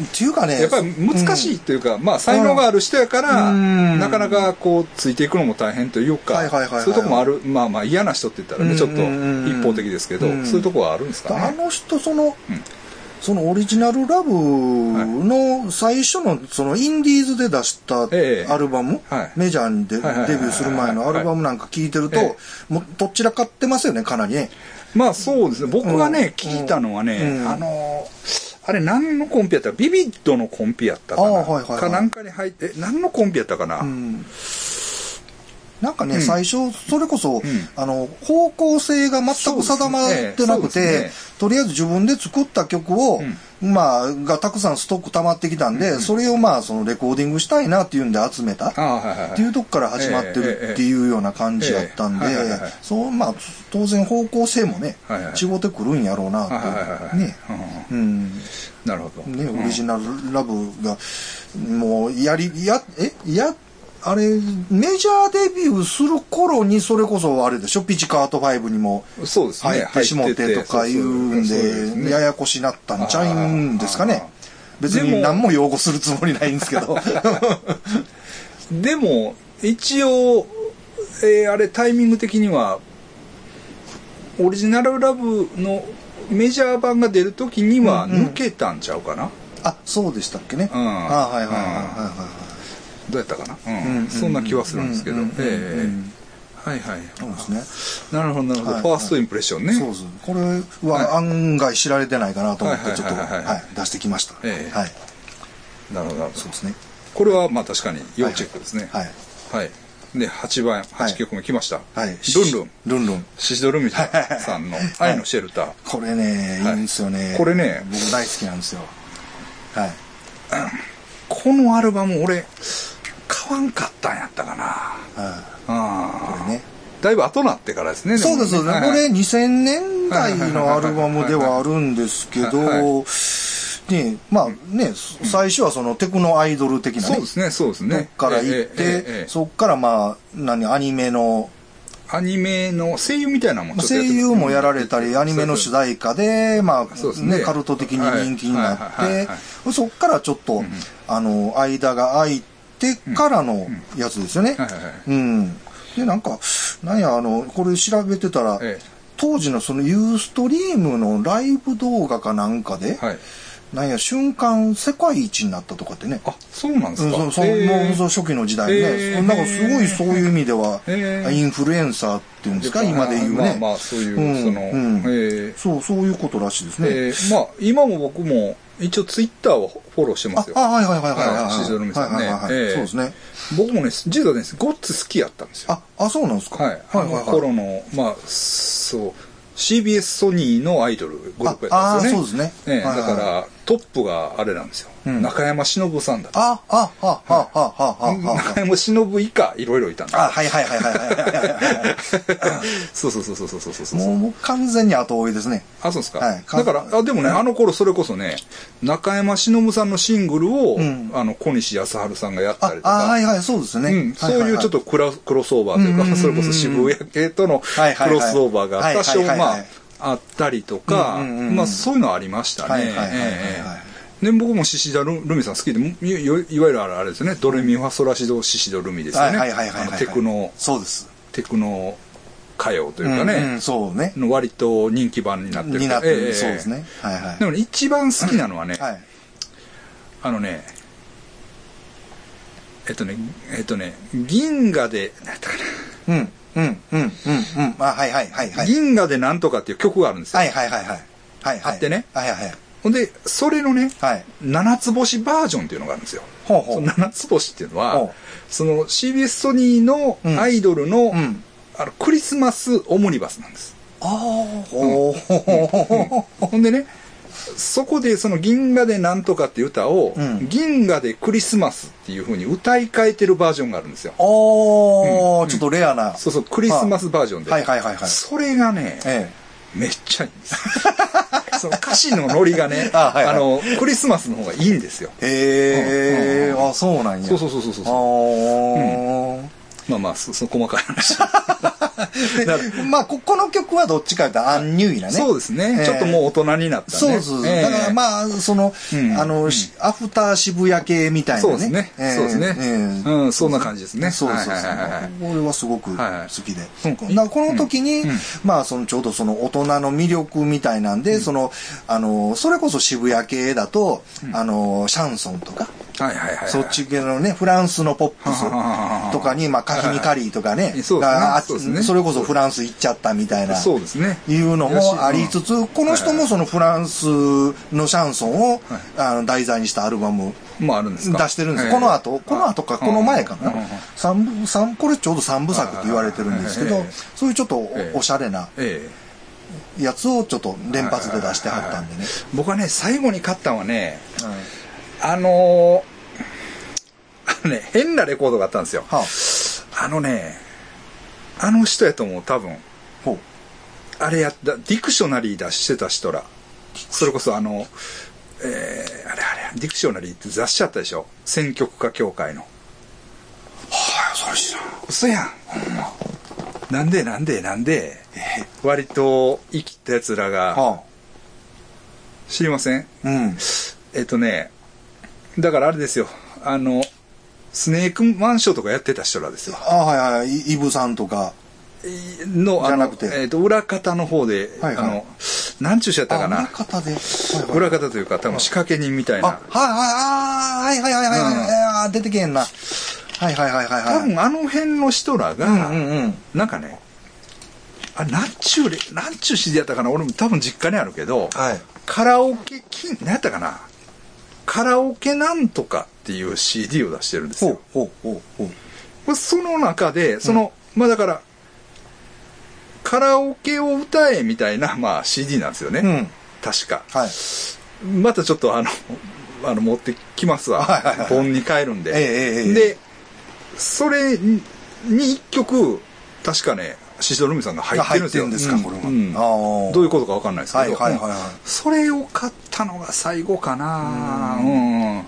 んっていうかね。りやっぱり難しいというか、まあ才能がある人やから、うん。なかなかこうついていくのも大変というか、はいはいはいはいそういうとこもある。まあまあ嫌な人って言ったらねちょっとうん一方的ですけど、うん。そういうとこはあるんですかあねの人その、うんそのオリジナルラブの最初のそのインディーズで出したええ。アルバム、はい。メジャーにデデビューする前のアルバムなんか聞いてると、ええもうどちらかってますよねかなりね。まあそうですね。僕がね、うん。聞いたのはね、うん。あのあれ何のコンピやった？ビビッドのコンピやったかな、ああはいはいはい。かなんかに入ってえ何のコンピやったかな、うんなんかね、うん。最初それこそ、ん。あの方向性が全く定まってなくて、ね。ええそうですとりあえず自分で作った曲を、まあがたくさんストック溜まってきたんで、それをまあそのレコーディングしたいなっていうんで集めたっていうとこから始まってるっていうような感じやったんでそうまあ当然方向性もね違ってくるんやろうなといね。うん。なるほど、ねうん。オリジナルラブがもうやりやえやあれメジャーデビューする頃にそれこそあれでしょ？ピチカート5にも入ってしもてとか言うんでややこしなったんちゃうんですかね。別に何も擁護するつもりないんですけど。でも一応、えーあれタイミング的にはオリジナルラブのメジャー版が出る時にはうんうん。抜けたんちゃうかな、あそうでしたっけね。うん。あはいはいはいはいはいどうやったかな、そんな気はするんですけど、ええ。はいはい。そうですね。なるほどなるほど、はい。ファーストインプレッションね、そうです。これは案外知られてないかなと思ってちょっと出してきました。ええ。はい。なるほど。なるほどそうですね。これはまあ確かに要チェックですね。はいはい、で8番8曲目来ました、はい。ルンルン。ルンルン。シシドルミさんの 「愛のシェルター」これねいいんですよね。これね。僕大好きなんですよ。はい。このアルバム俺買わんかったんやったかな。はあいこれね。だいぶ後なってからですねそうですそうです。これ2000年代のアルバムではあるんですけどはいねまあね最初はそのテクノアイドル的なねそうですねそうですね。から行ってえそっからまあ何アニメのアニメの声優みたいなのもちょっと声優もやられたり、アニメの主題歌で、まあ、ね。ね、カルト的に人気になってそっからちょっと、あの、間が空いてからのやつですよね。うん。で、なんか、なんや、あの、これ調べてたら、え当時のそのユーストリームのライブ動画かなんかで、えはい。なんや、瞬間世界一になったとかってね。あ、そうなんですか？うんそもう初期の時代ね、えーなんかすごいそういう意味では、えーインフルエンサーっていうんですか、今で言うね。まあまあ、そういう、うんその、うんええそう、そういうことらしいですね。ええまあ、今も僕も、一応ツイッターをフォローしてますよ。あ、あはいはいはいはいはい。はいシズルミさんねそうですね。僕もね、実はね、ゴッツ好きやったんですよ。あ、あ、そうなんですか。はい。あの頃の、まあ、そう、CBS ソニーのアイドルグループやったんですよね。ああそうですねだから、トップがあれなんですよ。うん中山忍さんだった。あ、あ、は、は、は、は、は、は、中山忍以下、いろいろいたんですよあ、はいはいはいはいはい。そうそうそうそうそうそうそう。もう、もう完全に後追いですね。あ、そうですか。はいだから、あ、でもね、あの頃それこそね、中山忍さんのシングルを、うんあの、小西康晴さんがやったり、とああ、か、はいはい、そうですね。うん、そういうちょっとクラクロスオーバーというか、それこそ渋谷系とのクロスオーバーが多少、まあはいはいはいはい、あったりとか、うんうんうんうん。まあ、そういうのはありましたね。はいはいはいはいはい。ええで僕もシシドルルミさん好きでもいわゆるあれですね。ドレミファソラシドシシドルミですよね。テクノそうです。テクノ歌謡というかね、うんうんそうね。の割と人気版になってる。になってる、ええそうですね。はいはい。でもね一番好きなのはね、はい。あのねえっとねえっとね銀河で何やったかな。うん、うん、うん、うん、うん。あ、はいはいはいはい。銀河でなんとかっていう曲があるんですよ。はいはいはいはい。はいはい。あってねはいはいはい。ほんで、それのね、はい。七つ星バージョンっていうのがあるんですよ。ほうほ。そうの七つ星っていうのはほう、その CBS ソニーのうんアイドルの、うん。あのクリスマスオムニバスなんです。ああ、ほうほうほうほんでね、そこでその銀河でなんとかっていう歌を、うん銀河でクリスマスっていう風に歌い替えてるバージョンがあるんですよ。おー、ちょっとレアな。そうそう、クリスマスバージョンで。はいはいはいはい。それがね、えめっちゃいいんです。その歌詞のノリがね、あはいはいあの、クリスマスの方がいいんですよ。え。へえ、うんあ、そうなんや。そうそうそうそうそう。あーまあまあ、そその細かい話。でまあ、ここの曲はどっちかというとアンニュイなね。そうですね、ええ。ちょっともう大人になったね。そうそう。ええ。だからまあ、その、うん。あの、しアフター渋谷系みたいなね。そうですね。ええ。そうですね。ええ。うんそんな感じですね。そうそうそう。はいはいはいはいこれはすごく好はいはい。きで。うんだからこの時に、うん。まあ、そのちょうどその大人の魅力みたいなんで、その、あの、それこそ渋谷系だと、あの、シャンソンとか、はいはいはいはい。そっち系のね、フランスのポップスとかに、まあ、カヒミカリーとかね、あそうですねそれこそフランス行っちゃったみたいな。そうですね。いうのもありつつ、この人もそのフランスのシャンソンを、あの題材にしたアルバムもうあるんですか？出してるんです。ええこの後、この後か、あこの前かな？三部、三、これちょうど三部作って言われてるんですけどそういうちょっとええおおしゃれなええやつをちょっと連発で出してはったんでね。僕はね、最後に買ったのはね、うんあのーあのね、変なレコードがあったんですよ。はあ、あのね、あの人やと思う、多分。ほう。あれやった、ディクショナリー出してた人ら。それこそあの、えー、あれあれ、ディクショナリーって雑誌あったでしょ？選曲家協会の。はあ、それ知らん。嘘やん。ほんま。なんでなんでなんで、割と生きた奴らが、は知りません？あ、うん。えっとね、だからあれですよ、あの、スネークマンションとかやってた人らですよ。あはいはい、イイブさんとか。の、あのじゃなくてえっと、裏方の方で、はいはいあの、なんちゅうしやったかあ裏な。方で。はいはい裏方というか、多分仕掛け人みたいあ、な。はいはい、あーはいはいはいはいはい、うん出てけんな。はいはいはいはいはい。多分あの辺の人らが、うんうんうん。なんかね、あれ、なんちゅうれ、なんちゅう CD やったかな？俺も多分実家にあるけど、はい。カラオケ金、何やったかな？カラオケなんとかっていう CD を出してるんですよ。ほうほうほうその中で、その、まあだから、カラオケを歌えみたいな、まあ CD なんですよね。うん。確か。はい。またちょっとあの、あの、持ってきますわ。はいはいはい本に変えるんで。ええで、それに一曲、確かね、シシドルミさんが入ってるんですよ。ですかこれは。うん。あー。どういうことかわかんないですけど。それを買ったのが最後かな。うん。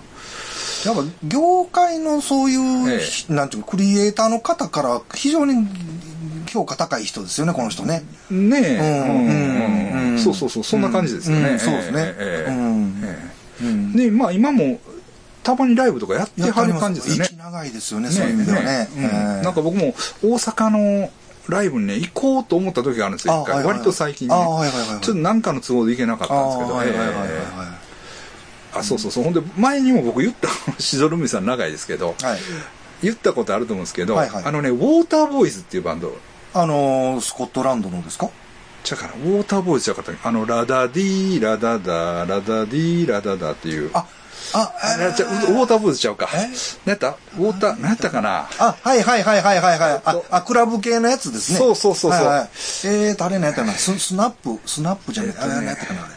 やっぱ業界のそういう、えなんていうかクリエイターの方から非常に評価高い人ですよね、この人ね。ねえ、うんうんうん。そうそうそう、そんな感じですよね。うんそうですね。で、まあ今も、たまにライブとかやってはる感じですよね。息長いですよね、そういう意味ではね。なんか僕も大阪のライブにね、行こうと思った時があるんですよ、一回。あはいはいはい割と最近ね。あはいはいはいはいちょっと何かの都合で行けなかったんですけど、あはいはいはいはいええあ、そうそうそう。ほんで、前にも僕言った、しぞるみさん長いですけど、はい。はい。言ったことあると思うんですけど、はいはいあのね、ウォーターボーイズっていうバンド、あのー、スコットランドのですか？ちゃうかな、ウォーターボーイズちゃうかったあの、ラダディー、ラダダ、ラダディー、ラダダっていう。あ、あ、あれちゃうウォーターボーイズちゃうか。え？何やった？ウォーター、何やったかな？あ、はいはいはいはいはいはい。あ、あクラブ系のやつですね。そうそうそうそうはいはい、えーと、あれ何やったかな？ススナップ、スナップじゃない、えっとねあれ何やったかな？あれ。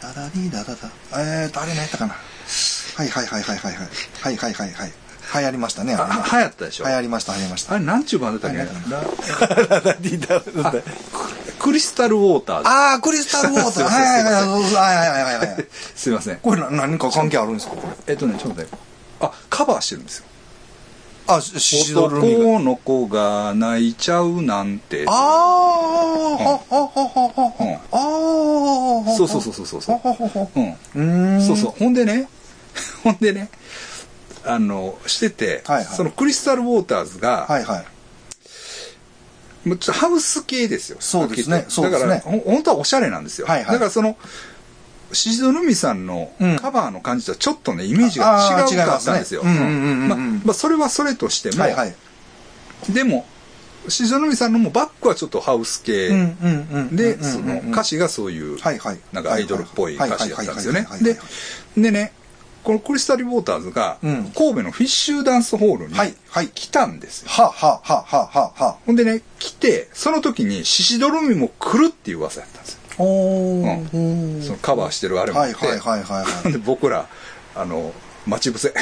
ダダディーダダダ。えーと、あれ何やったかな？はいはいはいはいはいはい。はいはいはいはい。流行りましたね、あ流行ったでしょ？流行りました、流行りました。あれ、なんちゅうバンドだったっけ？クリスタルウォーターズ。あー、クリスタルウォーター。はいはいはいはい。はいはい。すいません。これな何か関係あるんですか？これ。えっとね、ちょっと待って。あ、カバーしてるんですよ。あ、ししどるみが。男の子が泣いちゃうなんて。あー、ははははうんはあー。そうそうそうそうそうそううん。そうそう。ほんでね、ほんでね、あの、してて、はいはいそのクリスタルウォーターズが、はいはい。もうちょっとハウス系ですよ。そうですねだから、ほ本当はおしゃれなんですよ。はいはいだからその、シゾルミさんのうんカバーの感じとはちょっとね、イメージが違うかったんですよ。まあまあ、それはそれとしても、はいはい。でも、シゾルミさんのもバックはちょっとハウス系。で、その歌詞がそういう。なんかアイドルっぽい歌詞だったんですよねででね、このクリスタルウォーターズが、うん神戸のフィッシュダンスホールに来たんですよ。はははははは。ほんでね、来て、その時にシシドルミも来るっていう噂やったんですよ。おうんー。そのカバーしてるあれも。はいはいはいはいはい。で、僕ら、あの、待ち伏せ。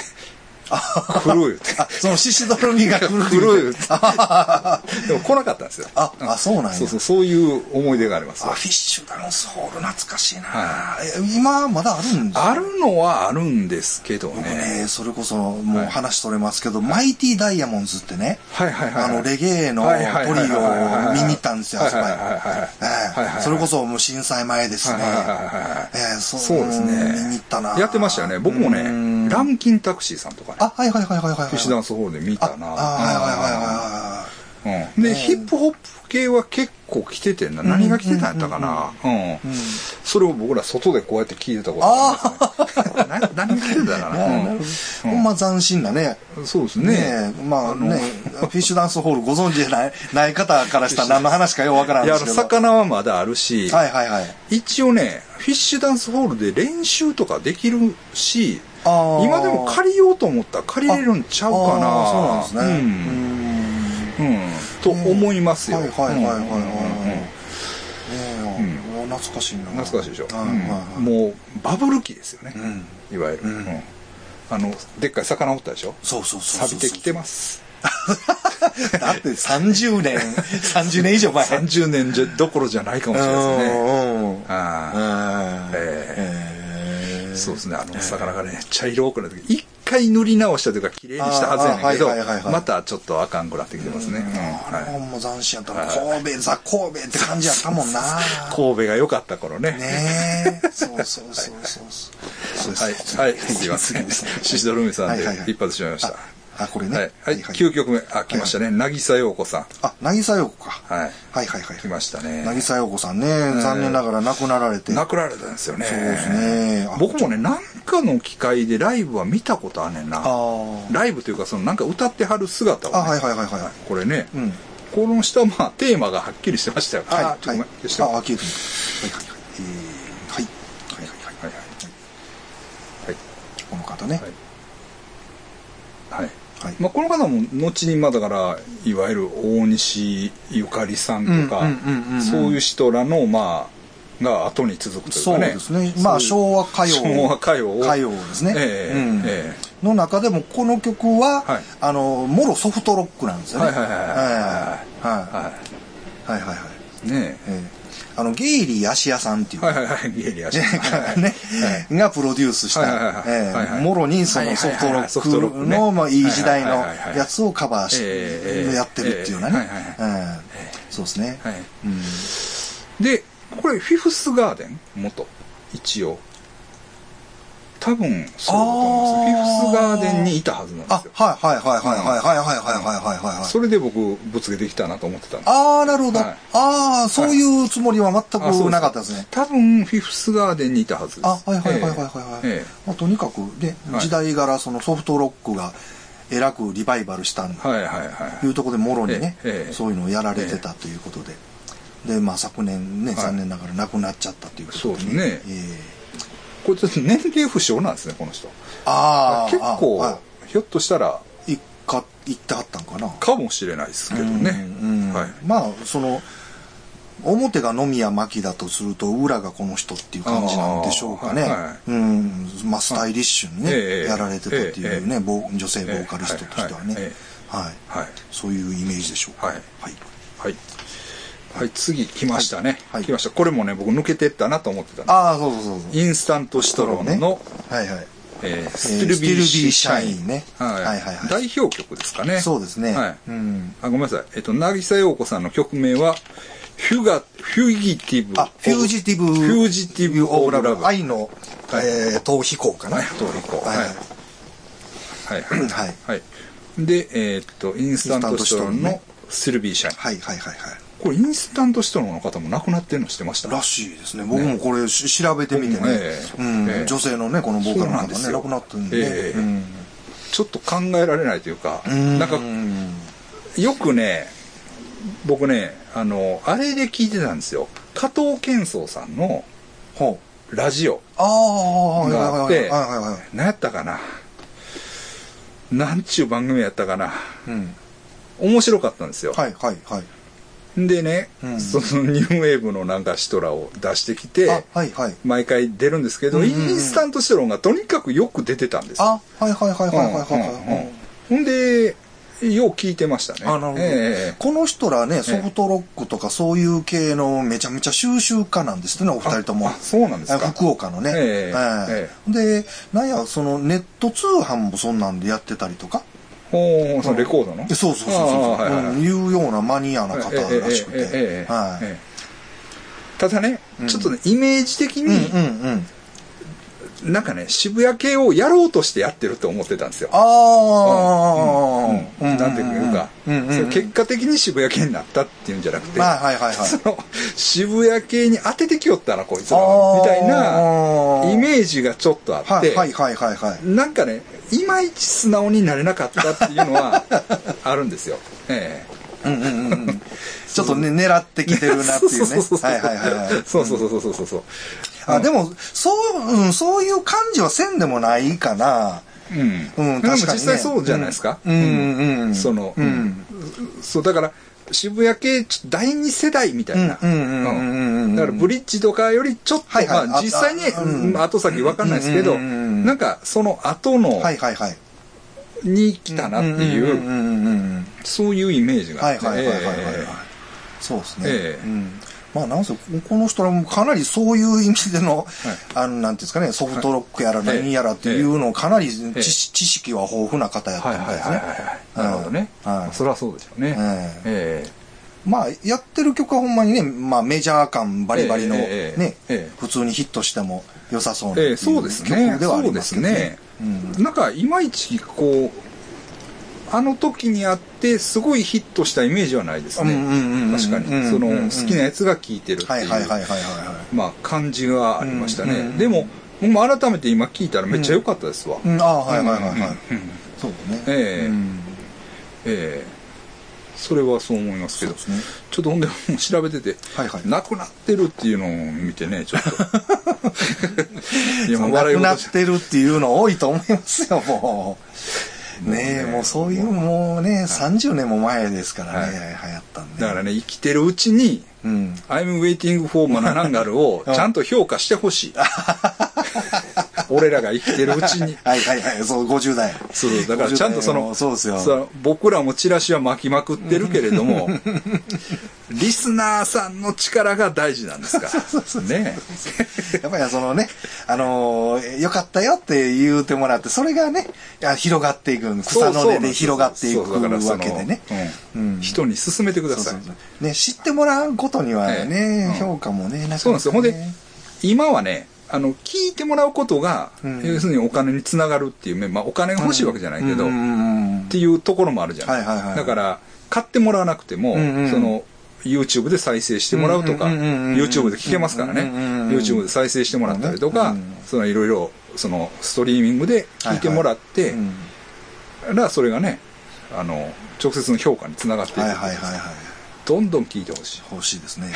来る言うて。あ、その獅子泥みが来る来る言うて。でも来なかったんですよ。ああそうなんやそうそう、そういう思い出がありますあ、わ。フィッシュダンスホール懐かしいな、はえ今まだあるんですか？あるのはあるんですけど僕ね。ね、それこそもうはい話取れますけど、マイティダイヤモンズってね、はいはいはいはい。あのレゲエのトリはいはいはいはいはいオを見に行ったんですよ、あそこへそれこそもう震災前ですね。はいはいはいはいええそうですね。見に行ったな。やってましたよね。僕もうね、んランキンタクシーさんとかね、あ、はいはいはいはいはいはい。フィッシュダンスホールで見あたな。あ、はいはいはいはうん、で、ヒップホップ系は結構来ててんな。何が来てたんやったかな。うん。それを僕ら外でこうやって聞いてたことあるね。な何が来てたかいな。ほんま斬新なね。うんそうですねまあね、フィッシュダンスホールご存知じゃない、ない方からしたら何の話かようわからんですけど。魚はまだあるし、はいはいはい。一応ね、フィッシュダンスホールで練習とかできるし、今でも借りようと思ったら借りれるんちゃうかな。そうなんですね。うん。と思いますよ。はいはいはいはいはい懐かしいな。懐かしいでしょ。はいはいはいうんもう、バブル期ですよね。うんいわゆる。あの、でっかい魚おったでしょそうそうそうそう。錆びてきてます。だって30年、30年以上前。30年じゃどころじゃないかもしれないですね。ええそうですね、あの、魚がね、茶色くなって一回塗り直したというか、綺麗にしたはずやねんけど、いまたちょっとあかんくなってきてますね。うんあれほはいんま斬新やったな。神戸、ザ・神戸って感じやったもんな。神戸が良かった頃ね。ねえ。そうそうそうそう。はい、はい、すいません。シシドルミさんではいはいはい一発しまいました。あ、これね。はい、はい、9曲目、あ、来ましたね。渚陽子さん。あ、渚陽子か。はい。はいはいはい。来ましたね。渚陽子さんね、残念ながら亡くなられて。亡くなられたんですよね。そうですねあ僕もね、なんかの機会でライブは見たことあんねんな。ライブというか、そのなんか歌ってはる姿を、ね。あ、はいはいはいはい。これね、うん。この下、まあ、テーマがはっきりしてましたよ。はい、あはい。はいはい。はいはいはい。はいはい。この方ね。はい。はい。はい。まあ、この方も後に、まあ、だから、いわゆる大西ゆかりさんとかそういう人らの、まあ、が後に続くというそうかね。ですね。まあ、昭和歌謡。昭和歌謡を歌謡ですね。ええうんえの中でも、この曲は、はいあの、もろソフトロックなんですよね。はいはいはいはいはい。ははいはいはい。い。ねええあの、ゲイリー芦屋さんっていう。はいはいはい。ゲリアシね、がプロデュースした、はいはいはいはいええはいはいもろにそはいのソフトロはいはいソフトロッッククねの、まあ、いい時あの、ゲイリー・アシアさんっていう。はいはいはい、ゲイリー・アシアさん。ね、がプロデュースした、もろにそのソフトロックの、まあ、いい時代のやつをカバーして、やってるっていうようなね。そうですね。で、これ、フィフスガーデン？元。一応。多分、そうだと思います。フィフスガーデンにいたはずなんであ、すよ。はいはいはいはいはいはいはいはいはいはいはいはい。それで僕、ぶつけてきたなと思ってたんです。ああ、なるほど。はいああ、そういうつもりは全くなかったですね。多分、フィフスガーデンにいたはずです。あ、はいはいはいはいはい、はいええまあとにかくね、はい時代柄そのソフトロックがえらくリバイバルしたんえはいはいはい。いうところでもろにね、ええそういうのをやられてたということで。で、まあ昨年ね、はい残念ながら亡くなっちゃったということで、そうですねええこれちょっと年齢不詳なんですね、この人。ああ、結構あ、ひょっとしたら、いか、行ってはったんかな。かもしれないですけどね。はい。まあ、その、表が野宮真紀だとすると、裏がこの人っていう感じなんでしょうかね。はいはいうん。まあ、スタイリッシュにね、ええやられてたっていうね、え女性ボーカリストとしてはね。ええはい。はい。そういうイメージでしょうか。はいはい。はい。はい、次来ましたね。はい来ました。これもね、僕抜けてったなと思ってたんでああ、そうそうそうそう。インスタントシトロンの、はいはい。えー、スえー Still Be Shine。ねはい。はいはいはい代表曲ですかね。そうですね。はい。うん。あ、ごめんなさい。えっと、渚陽子さんの曲名は、フュガ、 Fugitive。あ、 Fugitive。 Fugitive of Love。愛の、えー、逃避行かな。はい逃避行はいはい。はいはい。はい。はい。で、えーっと、インスタントシトロンの Still Be Shine。はいはいはいはい。これ、インスタントシトロンの方も亡くなってるの知ってました？らしいですね。僕もこれし調べてみてねうんええ女性のね、このボーカルなんですよ亡くなってるんでちょっと考えられないというか、うんなんか、よくね、僕ね、あの、あれで聞いてたんですよ。加藤賢崇さんの。ラジオ。があって。何やったかな？なんちゅう番組やったかな？うん。面白かったんですよ。はいはいはい。でね、うんそのニューウェーブのなんかシトラを出してきて、あ、はいはい。毎回出るんですけど、うんうんうんインスタントシトロンがとにかくよく出てたんですよ。あ、はいはいはいはいはいはいはい。ほんで、よう聞いてましたね。あ、なるほどええ。この人らね、ソフトロックとかそういう系のめちゃめちゃ収集家なんですね、お二人ともあ。そうなんですかあ福岡のね。ええええで、なんや、そのネット通販もそんなんでやってたりとか？ほう、そのレコードの、えそうそうそうそう。いはいはい。うようなマニアな方らしくて。ええはい。ええただね、うん。ちょっとね、イメージ的に、うんうんうん。なんかね、渋谷系をやろうとしてやってると思ってたんですよ。ああ、うんなんていうか、結果的に渋谷系になったっていうんじゃなくて、はいはいはいはい。その渋谷系に当ててきよったな、こいつらみたいなイメージがちょっとあって、はいはいはいはいはい。なんかね、いまいち素直になれなかったっていうのは あるんですよ。えうんうんうんうん。ちょっとね、狙ってきてるなっていうね。はいはいはい。そうそうそうそうそうそう。あ、でも、そう、うん、そういう感じはせんでもないかな。うん。うん、確かに、ね。実際そうじゃないですか。うん、うん、うん。その、ううんん。そう、だから、渋谷系第二世代みたいな。うんうんうんだからブリッジとかよりちょっと、はいはいまあ実際に、あうん後先わかんないですけど、うんなんかその後のはいはいはい。に来たなっていう、んんうんうんうんそういうイメージがあって。はいはいはいはいはい。そうですね。ええうん。まあなんせ、この人らもかなりそういう意味での、あの、なんていうんですかね、ソフトロックやらはい何やらっていうのをかなり知,、識は豊富な方やっはいたみたいはいはいですね。はい。なるほどね。はいそれはそうでしょうね。ええまあ、やってる曲はほんまにね、まあメジャー感バリバリの、ね、ええ普通にヒットしても良さそうなええそうですね。曲ではありそうでますけどねすね。。うんなんかいまいちこう、あの時にあってすごいヒットしたイメージはないですね。うんうんうんうん確かに。うんそのうんうん好きなやつが聴いてるってはいいうまあ感じがありましたね。うんうんうんでも、僕も改めて今聞いたらめっちゃ良かったですわ。い。うん、ああ、はいはいはいそうだね。ええうんええそれはそう思いますけど、ねちょっとほんで調べてて、はいはい亡くなってるっていうのを見てね、ちょっと。いやもう笑いなくなっ事てるっていうの多いと思いますよ、もう。ねえ、もうそういう、もうね、30年も前ですからね、はい流行ったんで。だからね、生きてるうちに、うん。I'm waiting for マナナンガルを ちゃんと評価してほしい。俺らが生きてるうちに。はいはいはい、そう、50代。そう、だからちゃんとそ50代の、もそうですよ。さ僕らもチラシは巻きまくってるけれども、リスナーさんの力が大事なんですから。ね やっぱりそのね、あのーよかったよって言うてもらって、それがね、広がっていく、草の根で広がっていくわけでね。うんう。ん。人に勧めてください。ね、知ってもらうことにはね、ええうん。評価もね、なかなかね。そうなんですよ。ほんで、今はね、あの、聞いてもらうことが、うん。要するにお金につながるっていう面、まあお金が欲しいわけじゃないけど、っていうところもあるじゃない,、はいはいはい。だから買ってもらわなくても、うんうん。その YouTube で再生してもらうとか、YouTube で聞けますからね、YouTube で再生してもらったりとか、うん。そのいろいろそのストリーミングで聞いてもらって、うん。だからそれがねあの直接の評価につながっていく、はいはいはいはい。どんどん聞いてほしい。欲しいですね。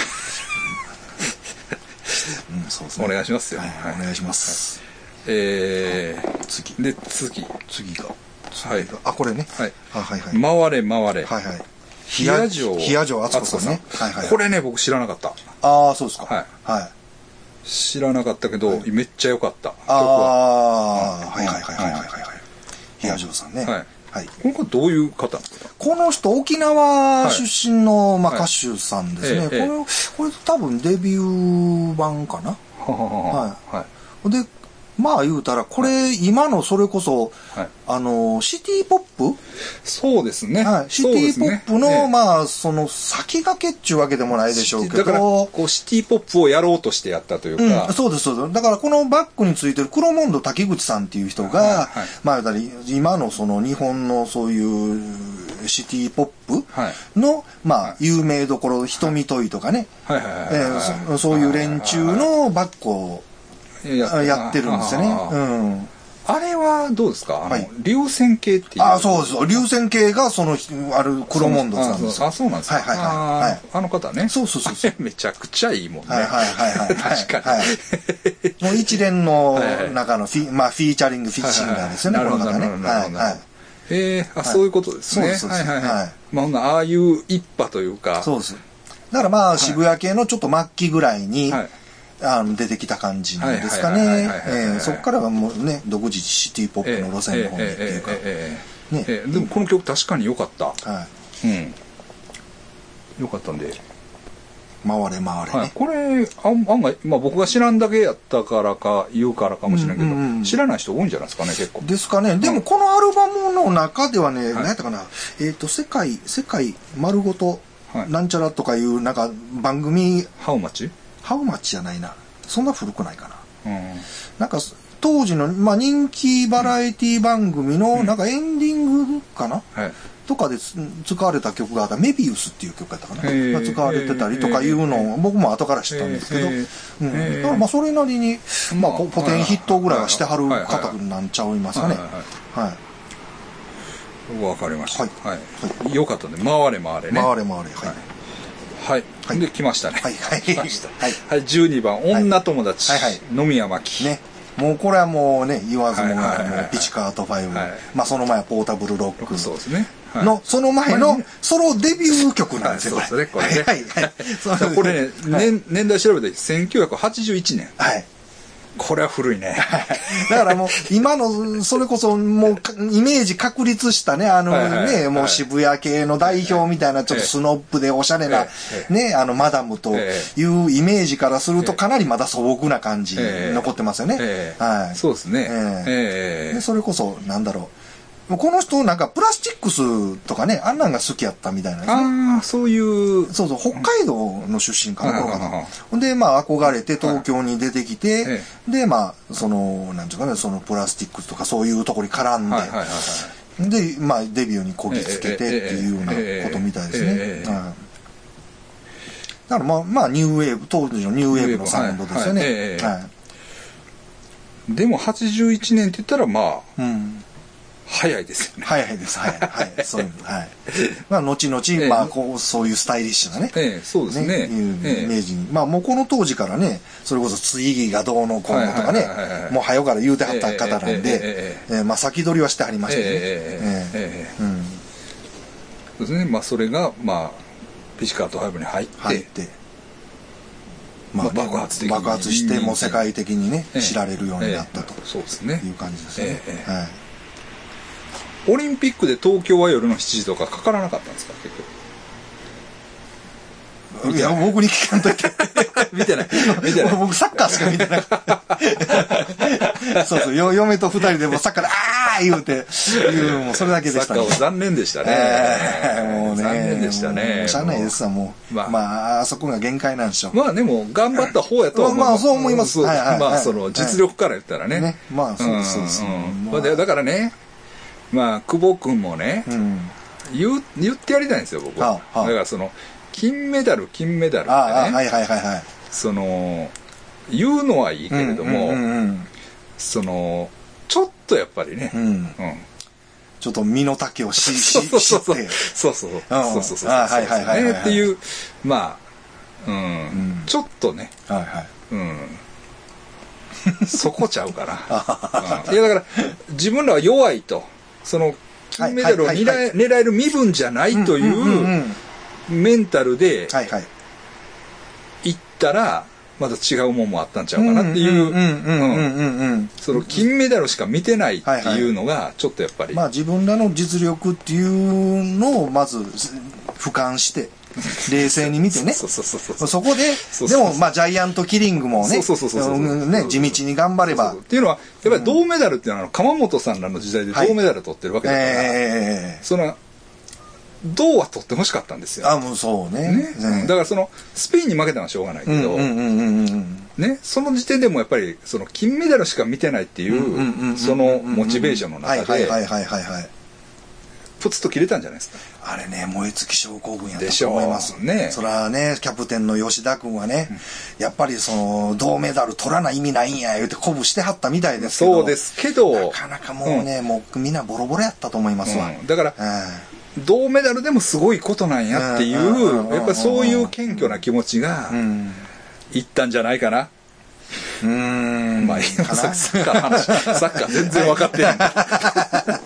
うん、そうですね。お願いしますよはいはいお願いします。えー、次。で次次が。はいあ、これね。はいあはいはい。回れ回れ、はいはい。冷や城冷や城敦子さんね。はいはい。これね僕知らなかったああ、そうですか。はい。はい。知らなかったけど、はいめっちゃ良かった曲あはあ、はいはいはいはいはいはい。冷や城さんね。はいはい。この子どういう方？この人、沖縄出身の、まあ、歌手さんですね。これ、これ多分デビュー版かな。はははは。はい。で、まあ言うたら、これ、今のそれこそ、はい。あの、シティポップ？そうですね。はい。シティポップの、ええ。まあ、その、先駆けっちゅうわけでもないでしょうけだから、ど、こう、シティポップをやろうとしてやったというか、うん、そうです、そうです。だから、このバックについてる黒モンド滝口さんっていう人が、はいはいまあ、今のその日本のそういうシティポップはい。の、まあ、有名どころ、瞳問いとかね、そういう連中のバックをややってるんですよね。うん。あれはどうですか？あの、はい流線形っていう。あ、そうです。流線形がその、ある黒モンドさんですよあそうあそうなんですか。はいはいはいあの方ね。そうそうそうめちゃくちゃいいもんね。はいはいはいはい。確かに。はいもう一連の中のフィ、まあ、フィーチャリングフィッシンガーですよね、はいこの方ね。はいはいはい。えー、あ、そういうことですね。はいはいはい。はいまあああいう一派というか。そうです。だからまあ、渋谷系のちょっと末期ぐらいに、はいあの出てきた感じですかね。そこからはもうね、独自シティポップの路線の方にっていうか。ねええでもこの曲確かに良かった。はい。うん。良かったんで。回れ回れね。はい、これ案外、まあ、僕が知らんだけやったからか言うからかもしれないけど、うんうんうん知らない人多いんじゃないですかね結構ですかね。でもこのアルバムの中ではね、何やったかな。えっ、と、世界、世界丸ごと、はいなんちゃらとかいう、なんか番組、ハウマチ？ハウマッチじゃないな。そんな古くないかな。うんなんか、当時の、まあ、人気バラエティ番組の、なんかエンディングかな、はいとかでつ使われた曲があった、メビウスっていう曲やったかな、使われてたりとかいうのを、僕も後から知ったんですけど、うん、だからまあそれなりに、まあ、まあポポテンヒットぐらいはしてはる方なんちゃいますかね。はい。わかりました。はいはい。よかったね。回れ回れね。回れ回れ。はい。はい。はいで、来ましたね。はいはい来ました。はい はい。12番、女友達。はいはい飲み屋巻。ね。もうこれはもうね、言わずもがなピチカート5、はいまあその前はポータブルロックそうですね。はいの、その前のソロデビュー曲なんですよ、はいそうですねこれねはいはい。これね、年代調べて1981年。はい。これは古いね。だからもう、今の、それこそもう、イメージ確立したね、あのね、もう渋谷系の代表みたいな、ちょっとスノップでおしゃれなええ、ね、あの、マダムというイメージからすると、ええかなりまだ素朴な感じええ残ってますよねえ。えはい。そうですね。えそれこそ、なんだろう。もうこの人、なんか、プラスチックスとかね、あんなんが好きやったみたいなんですね。ああ、そういう。そうそう、北海道の出身かな、この方はいはいはいはい。ほんで、まあ、憧れて東京に出てきて、えで、まあ、その、なんていうかね、そのプラスチックとかそういうところに絡んで、はいはいはいはい。で、まあ、デビューにこぎつけてっていうようなことみたいですね。ええええええはいだからまあ、まあ、ニューウェーブ、当時のニューウェーブのサウンドですよね。はいはいええはいでも81年って言ったらまあ、うん。早いですよね。早いです、早い。はい。そういうの、はい。まあ、後々、ええまあ、こう、そういうスタイリッシュなね。ええそうですね。いうええイメージに。まあもうこの当時からね、それこそツイギがどうのこうのとかねもう早から言うてはった方なんでえ、えーまあ先取りはしてはりましたね。ええうん。そうですね。まあそれが、まあ、ピチカート5に入って、入って。まあ、爆発的に爆発してもう世界的にね、ええ知られるようになったとええそうですねいう感じですね、ええはいオリンピックで東京は夜の7時とかかからなかったんですか？結局いや、僕に聞かんといて。見てない見てない 僕サッカーしか見てなくて。そうそう、よ嫁と二人でもうサッカーで、あー言うて、言う、もうそれだけでしたねサッカー。は残念でしたね、えーもうね。残念でしたねしゃあないですわ、もう。まあまあ、あそこが限界なんでしょう。まあでも頑張った方やとは思まあまあそう思いますそうはいはいはいまあその実力から言ったらね。ねまあそうですそうですんんまあまあでだからね、まあ久保君もね、うん。言う言ってやりたいんですよ僕は。だからその金メダル金メダルってね、はいはいはいはい。その言うのはいいけれども、うんうんそのちょっとやっぱりねうん、うん。うんちょっと身の丈をし、し、そうそうそう。そう知って。そうそう。そうそうそうそうっていうまあうん、ん。ちょっとねはいはい。うん。そこちゃうかな、うん。いやだから自分らは弱いとその金メダルを狙え狙える身分じゃないというメンタルで。行ったらまた違うもんもあったんちゃうかなっていう。その金メダルしか見てないっていうのがちょっとやっぱり。まあ自分らの実力っていうのをまず俯瞰して、冷静に見てね。そこで、でもまあジャイアントキリングもね、地道に頑張れば。っていうのはやっぱり銅メダルっていうのは鎌本さんらの時代で銅メダル取ってるわけだから、ええその銅は取ってほしかったんですよ。あ、もうそうね。ね、うんだからそのスペインに負けたのはしょうがないけど。ね、その時点でもやっぱりその金メダルしか見てないっていうそのモチベーションの中ではいはいはいはいはい。プツッと切れたんじゃないですか。あれね、燃え尽き症候群やったでしょうと思います。ねそれはね、キャプテンの吉田君はね、やっぱりその、銅メダル取らない意味ないんや、言うて鼓舞してはったみたいですけど。そうですけどなかなかもうね、もうみんなボロボロやったと思いますわ。うんだからう銅メダルでもすごいことなんやっていうんうんうんうんうやっぱりそういう謙虚な気持ちがん。いったんじゃないかな。うん。うん。まあ、今かなさサッカーの話、サッカー全然分かってへんから。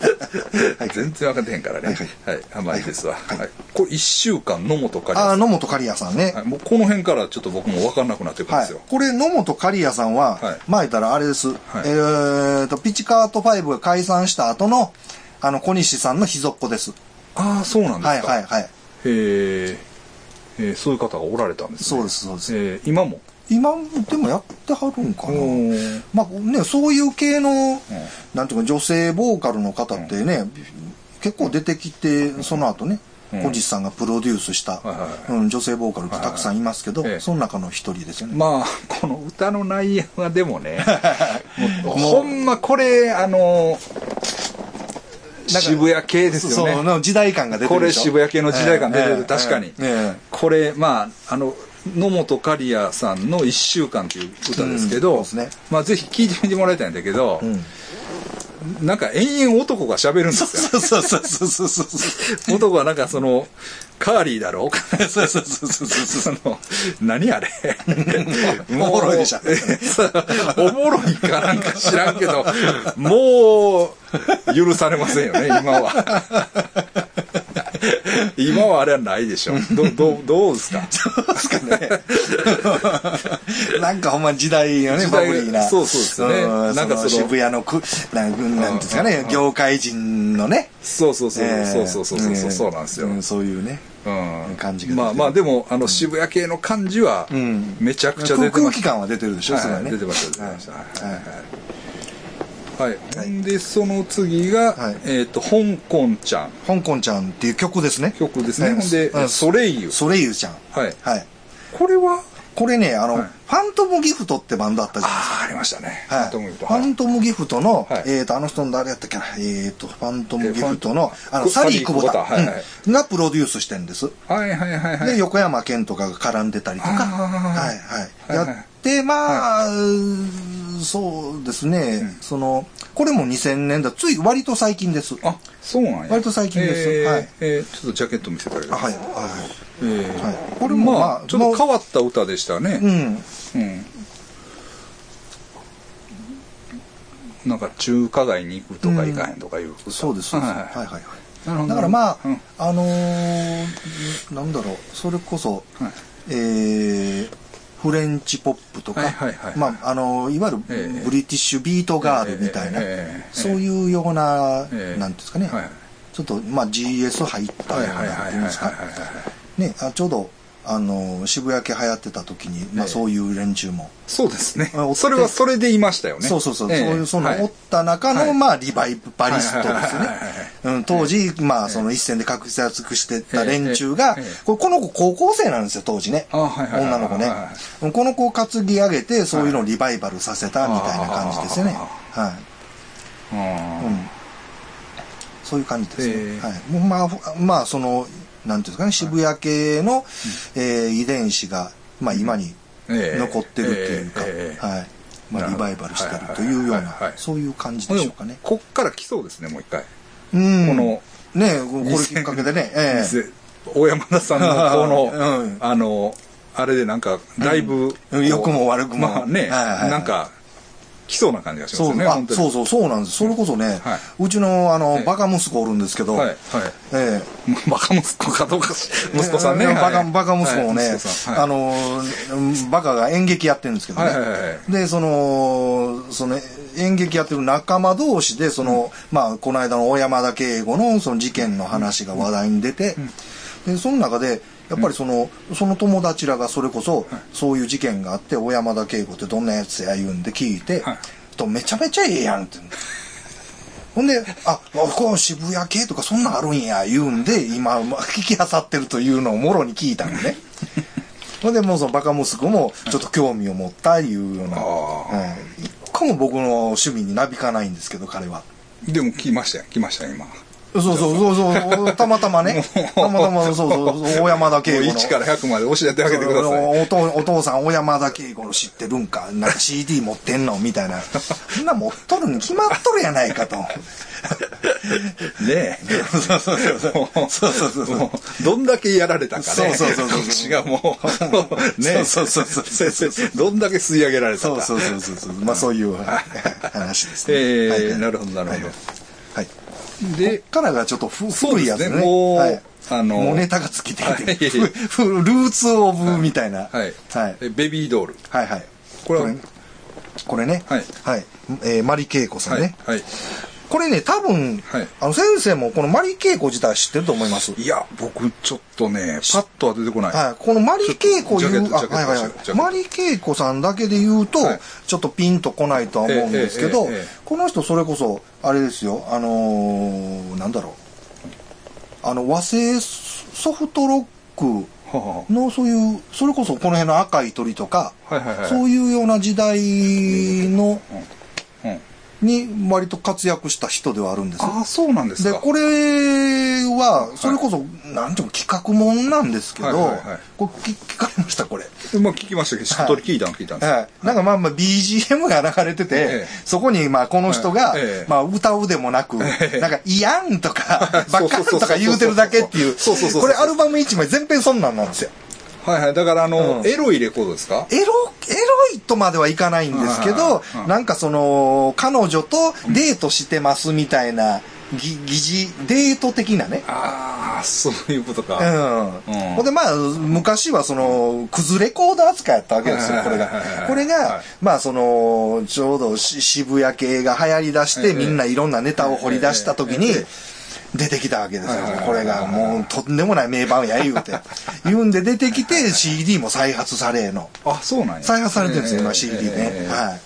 全然分かってへんからね。はい、あまあいいですわ。はい。これ一週間野本かりあ、や野本刈谷さんね。はい、もうこの辺からちょっと僕も分かんなくなってくるんはいですよ。。これ、野本刈谷さんは、はいまあ言ったらあれです。えーと、ピチカート5が解散した後の、あの、小西さんの秘蔵っ子です。ああ、そうなんですか。はいはいはい。へええーそういう方がおられたんですね。そうですそうですえー今も？今でもやってはるんかな。ーまあね、そういう系の、なんていうか、女性ボーカルの方ってね、結構出てきて、その後ね、うん。小西さんがプロデュースした、うん、女性ボーカルってたくさんいますけど、その中の一人ですよね。まあ、この歌の内容はでもね、もうほんまこれ、あの、渋谷系ですよそう、ね。の時代感が出てるでしょ。これ渋谷系の時代感出てるええ確かに。ええ。これ、まあ、あの、野本刈谷さんの一週間という歌ですけうんど、そうですねまあぜひ聴いてみてもらいたいんだけど、うんなんか延々男が喋るんですよ。そうそうそうそうそうそう。男はなんかその、カーリーだろ？そうそうそうそうそう。その、何あれ？おもろいでしょおもろいかなんか知らんけど、もう、許されませんよね、今は。今はあれはないでしょ。ど、ど、どうですか？なんかほんま時代のね、バブリーな。そうそうですよねうんなんかその渋谷のく、なんなんですかね、業界人のね。そうそうそう、えーそうそうそうそうそう、ねそうなんですよ。うんそういうね。うん感じがまあまあでも、あの渋谷系の感じはん、めちゃくちゃ出て空ました。気感は出てるでしょ、はいそれはね。出てました、出てました。はいはいはいはい。はい。で、その次が、はいえっと、香港ちゃん。香港ちゃんっていう曲ですね。曲ですね。ええほんでう、んソレイユ。ソレイユちゃん。はい。はい。これは、これね、あの、はいファントムギフトってバンドあったじゃないですか。ありましたね。はい、と思うとファントムギフトの、はいえっ、と、あの人の誰やったっけな、えっ、と、ファントムギフトえの、あの、サリー久保田、がプロデュースしてんです。はいはいはいはい。で、横山健とかが絡んでたりとか、はい。はいはいやって、まあ、そうですね、その、これも2000年だ、つい割と最近です。あ、そうなんや。割と最近ですえーはいえーちょっとジャケット見せてはい、はい、えーはい。これも、ままああ、ちょっと変わった歌でしたね。うん。うん。なんか中華街に行くとか行かへんとかいううです、そうです。はいはい、はい、はい。だからまあ、うんあのーなんだろう、それこそ、はいえーフレンチポップとか、まあ、あの、いわゆええ。るブリティッシュビートガールみたいな、そういうような、ええ。なんですかね、はいちょっと、まあ、GS 入ったような、はいはいはいはい。なんていうんですか。ね、あちょうど、あの、渋谷系流行ってた時に、まあ、ええ。そういう連中も、そうですね。それはそれでいましたよね。そうそうそう、ええ。そういう、その、はい。おった中の、はい。まあ、リバイバリストですね。うん、当時、まあ、その一線で活躍してた連中えがこの子高校生なんですよ、当時ね。女の子ね。は。この子を担ぎ上げて、そういうのをリバイバルさせたみたいな感じですよね。はい。うんうん。そういう感じですね。ええ。はい。まあ、まあ、その、なんていうんですかね、渋谷系の、えー遺伝子が、まあ、今にええ。残ってるっていうか、はい。まあ、リバイバルしてるというようなそういう感じでしょうかね。こっから来そうですね、もう一回。うん。この、ねこれきっかけでね、ええ。大山田さんのこの、うん。あの、あれでなんか、だいぶ、うん。良くも悪くも。まあね、なんか、来そうな感じがしますそうよね。そうそう、そうなんです。それこそね、はいうちの、あの、ええバカ息子おるんですけど、はい、はい。ええバカ息子かどうかし、息子さんね。えーバカ、はいバカ息子もね、あのー、バカが演劇やってるんですけどね。はいはいはいで、その、その、演劇やってる仲間同士で、その、まあ、この間の小山田圭吾のその事件の話が話題に出て、で、その中で、やっぱりその、その友達らがそれこそ、そういう事件があって、小山田圭吾ってどんなやつや言うんで聞いて、はいとめちゃめちゃええやんって。ほんで、あ、こう渋谷系とかそんなんあるんや、言うんで、今、まあ聞き漁ってるというのをもろに聞いたのね。ほんで、もうそのバカ息子も、ちょっと興味を持ったいうような、あうん一個も僕の趣味になびかないんですけど、彼は。でも来ましたよ、来ましたよ、今。もそうそうそうそう、たまたまね、たまたま、そうそう、大山田う圭吾の。1から100まで教えてあげてください。お父お父さん、小山田圭吾の知ってるんかなんか CD 持ってんの？みたいな。そんな持っとるに決まっとるやないかと。ねえ。そうそうそうそう。もうそうそうそうそうもうどんだけやられたかね。そうそうそうそう私がもう、ねそうそうそうそう先生どんだけ吸い上げられたか。そうそうそうそうそう。まあそういう話ですね。えはいー、なるほど、なるほど。はい。でこっからがちょっと古いやつね。もうはいあのもうネタが尽きていて、ルーツオブみたいな。はい。はい。えベビードール。はいはい。これはこれね。はいはい。えー、マリ恵子さんね。はい。はい。これね、多分、はいあの、先生もこのマリ恵子自体知ってると思います。いや、僕ちょっとね、パッとは出てこない。はい。このマリ恵子言う、あ、はいはいはい。マリ恵子さんだけで言うと、はいちょっとピンとこないとは思うんですけど、ええええええこの人それこそ、あれですよ、あのーなんだろう。あの、和製ソフトロックはのそういう、それこそこの辺の赤い鳥とか、あはいはいはい。そういうような時代の。に割と活躍した人ではあるんです。よ。ああ、そうなんですで、か。これは、それこそ、なんていうの、企画もんなんですけど、はいはいはい。これ聞聞かれました、これ。まあ聞きましたけど、一通り聞いたの聞いたんです。よはい。なんかまあまあ BGM が流れてて、ええ。そこにまあこの人が、まあ歌うでもなく、ええ。なんか、いやんとか、ばっかんとか言うてるだけっていう、これアルバム1枚全編そんなんなんですよ。はいはい。だからあの、うんエロいレコードですか？エロ、エロいとまではいかないんですけどはいはいは、いなんかその、彼女とデートしてますみたいな、ぎ疑似、デート的なね。ああ、そういうことうか。ん。うんほんで、まあ、昔はその、クズレコード扱いやったわけですよ、これが。これはがい、まあ、その、ちょうどし渋谷系が流行り出して、ええみんないろんなネタを掘り出した時にええ、出てきたわけですよはいはいはい。これがもう、とんでもない名盤や言うて。言うんで出てきて、CD も再発されの。あ、そうなんや。再発されてるんですよ、今ええ CD ね。ええはい。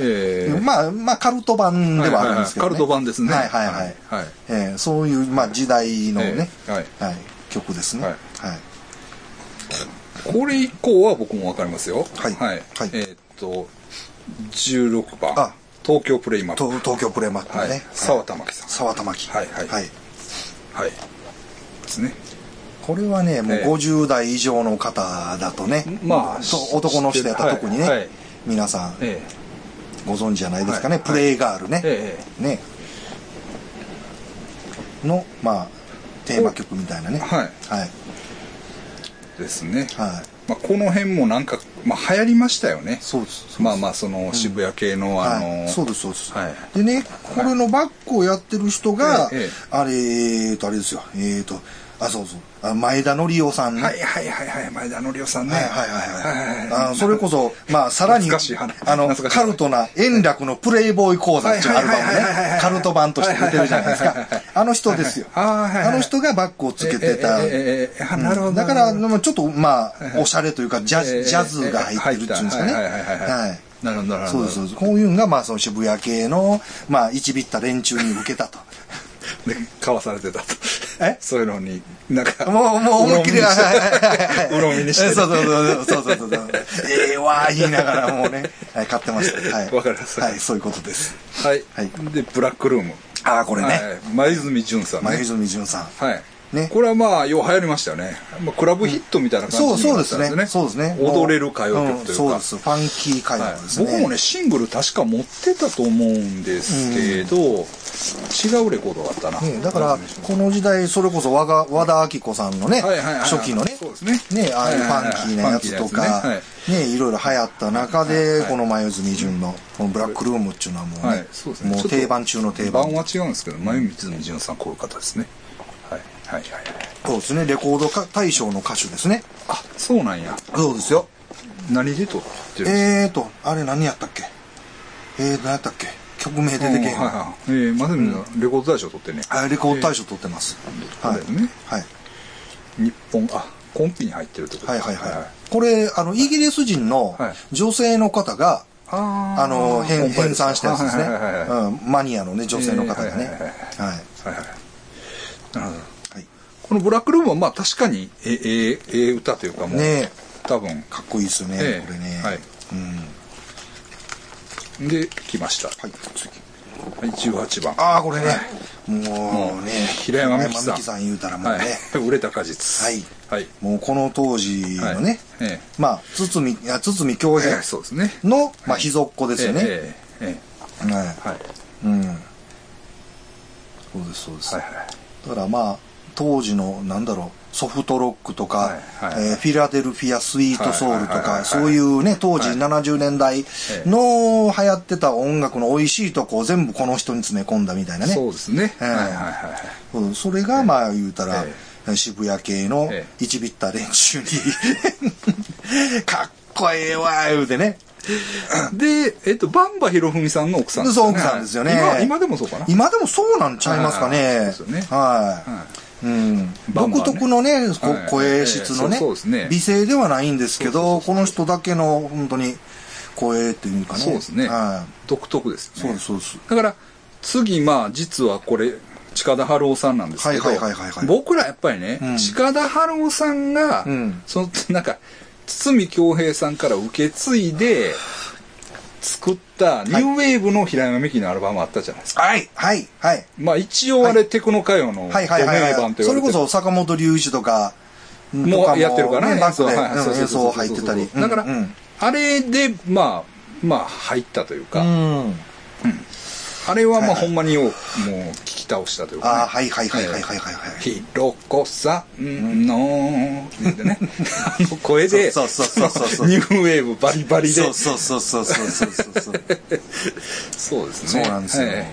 ええまあ、まあ、カルト版ではあるんですけど、ねカルト版ですね。はいはいはい。はい。ええそういう、まあ、時代のね、ええはいはい、曲ですね。ははいい。これ以降は僕もわかりますよ。はいはい。はいえーっと、16番。あ東京プレイマップ。東東京プレマックはいね。。沢田真希さん。沢田真希。はいはいはい。はい。ですね。これはね、もうええ50代以上の方だとね、まあそう男の人やったら特にね、はいはい皆さんえご存知じゃないですかね、はいプレイガールね、ええね。の、まあ、テーマ曲みたいなね。はいはい。えですね。はい。まあ、この辺もなんか、まあ、流行りましたよね。そうです。まあまあ、その渋谷系の、あの、はい、そうですそうです、はいでねこれのバックをやってる人が、あれえーとあれですよえーとあ、そうそう。あ前田則夫さんね。はいはいはいはい、前田則夫さんね。はいはいはいはいはいはい。あそれこそ、まあ、さらに、あの、カルトな円楽のプレイボーイ講座っていうアルバムね、カルト版として出てるじゃないですか。あの人ですよ。はいはいはいはいあの人がバッグをつけてた。なるほどうんだから、ちょっと、まあ、おしゃれというか、ジャズ、ええジャズが入ってるっていうんですかね。はいはいはいはいはいはい。なるほどなるほど。そうです、そう。こういうのが、まあ、その渋谷系の、まあ、一ビった連中に受けたと。で、買わされてたと。え？そういうのに、なんか。もう、もう思いっきり、うろみにしてはうろみにしてそうそうそうそうそうそう。ええわー言いながらもうね、はい、買ってました。はい。わかりますはい、そういうことです。はい。はいで、ブラックルーム。ああ、これね。はい。前泉淳さんね。前泉淳さん。はい。ねこれはまあ、よう流行りましたよね。まあ、クラブヒットみたいな感じになったですね。そうですね。踊れる歌謡曲というか。んそうです。ファンキー歌はい謡ですね。僕もね、シングル確か持ってたと思うんですけど、違うレコードだったな。ね、だから、この時代、それこそ和が和田アキ子さんのね、はいはいはい初期のねそうですね、ね、ああいうファンキーなやつとかねはい、ね、いろいろ流行った中はいで、はいこの前泉淳の、このブラックルームっていうのはもうはいね。もう定番中の定番。版は違うんですけど、前泉淳さんこういう方ですね。はい。はいはいはい。そうですね、レコードか大賞の歌手ですね。あ、そうなんや。そうですよ。何で撮ってるえーと、あれ何やったっけ？えー、何やったっけ？曲名出てけへんうんはいはい。えー、まさみのレコード大賞撮ってね。あレコード大賞取ってます。はい。はい。日本、あ、コンピに入ってるってこと？はいはいはい。これ、あの、イギリス人のはい女性の方が、あーあの、編編纂したやつですね。マニアのね、女性の方がね。はいはいはい。なるほど。はい。このブラックルームはまあ確かにええええ歌というかもう、ね多分かっこいいですよね、ええ。これね。はい。うん。で来ました、はい、次。はい、18番。ああ、これね。ももううね、平山美樹さん。言うたらもうはい。ね、売れた果実。はい。はい。もうこの当時のね、えまあ、堤、堤京え平そうですね。の、まあ、秘蔵っ子ですよね。ええええはい。ええ。はい。うん。そうです、そうです。はいはい。だからまあ、当時の、なんだろう、ソフトロックとか、えーフィラデルフィア・スイート・ソウルとか、そういうね、当時はい70年代の流行ってた音楽の美味しいとこを全部この人に詰め込んだみたいなね。そうですね、ええはいはいはいはい。それがまあ言うたら、え渋谷系のえ一ビッタ連中に、かっこええわ、言うてね。で、えっと、バンバひろふみさんの奥さんそう奥さんですよね。今今でもそうかな。今でもそうなんちゃいますかはいはいはいそうねですよね。はい。はうん、独特のね、こはい声質のね,、美声ではないんですけど、この人だけの本当に声っていうかね。そうですね。は独特ですそうです、そうです。だから次まあ実はこれ近田春夫さんなんですけど、僕らやっぱりね、うん。近田春夫さんが、うん。そのなんか堤恭平さんから受け継いで作ったニューウェーブの平山美樹のアルバムあったじゃないですか、はい、はい、はい。まあ一応あれ、テクノ歌謡のはいはいはい、名はい。盤と言われてそれこそ坂本龍一とか、もうやってるからねバックで演奏入ってたり。だから、あれでまあまあ入ったというか、うん。あれはまあほんまにもう聞き倒したというか、ね、ああ、はいはいはいはいはいはいはい。ひろこさんの、言ってね、あの声で、そうそうそうそうそう ニューウェーブバリバリで、そうそうそうそうそうそうそう。そうですね。そうなんですよ。はいね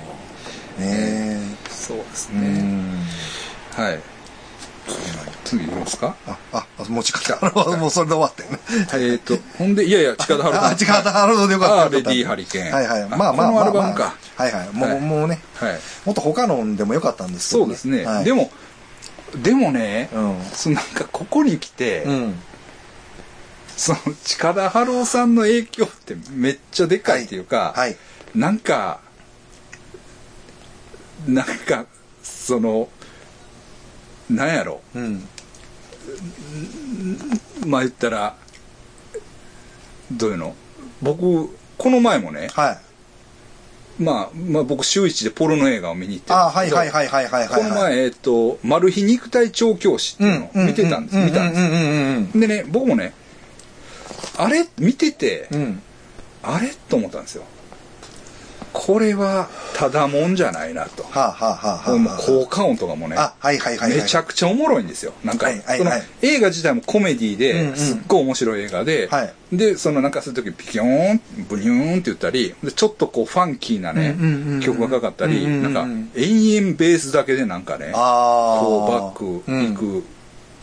え。そうですうね。ん。はい。次いきますか？あ、あ、持ち方。もうそれで終わったよね。えっと、ほんで、いやいや、近田春あ、違う、なるほどよかった。レディーハリケーンはいはい。あまあまあこのまあ。アルバムかはいはい。もう、はいもうね、はい。もっと他のでもよかったんですけどそうですね。はいでも、でもね、うんそのなんかここに来て、うん。その近田春夫さんの影響ってめっちゃでかいっていうか、はい。なんか、なんか、その、なんやろ、うん。まあ言ったら、どういうの僕、この前もね、はい。まあ、まあ僕週一でポルノ映画を見に行ってあ、はいはいはいはいはいはい。この前、えっと、マル秘肉体調教師っていうのを見てたんです、見たんですでね、僕もね、あれ見てて、うん。うん。あれと思ったんですよ。これはただもんじゃないなと。効果音とかもね、あ、はいはいはい、はい。めちゃくちゃおもろいんですよ。なんか、のはい映画自体もコメディでんすっごい面白い映画で、はいで、そのなんかするときピキョーン、ブニューンって言ったり、でちょっとこうファンキーなね、曲がかかったり、なんか延々ベースだけでなんかね、ああ。こうバックうん行く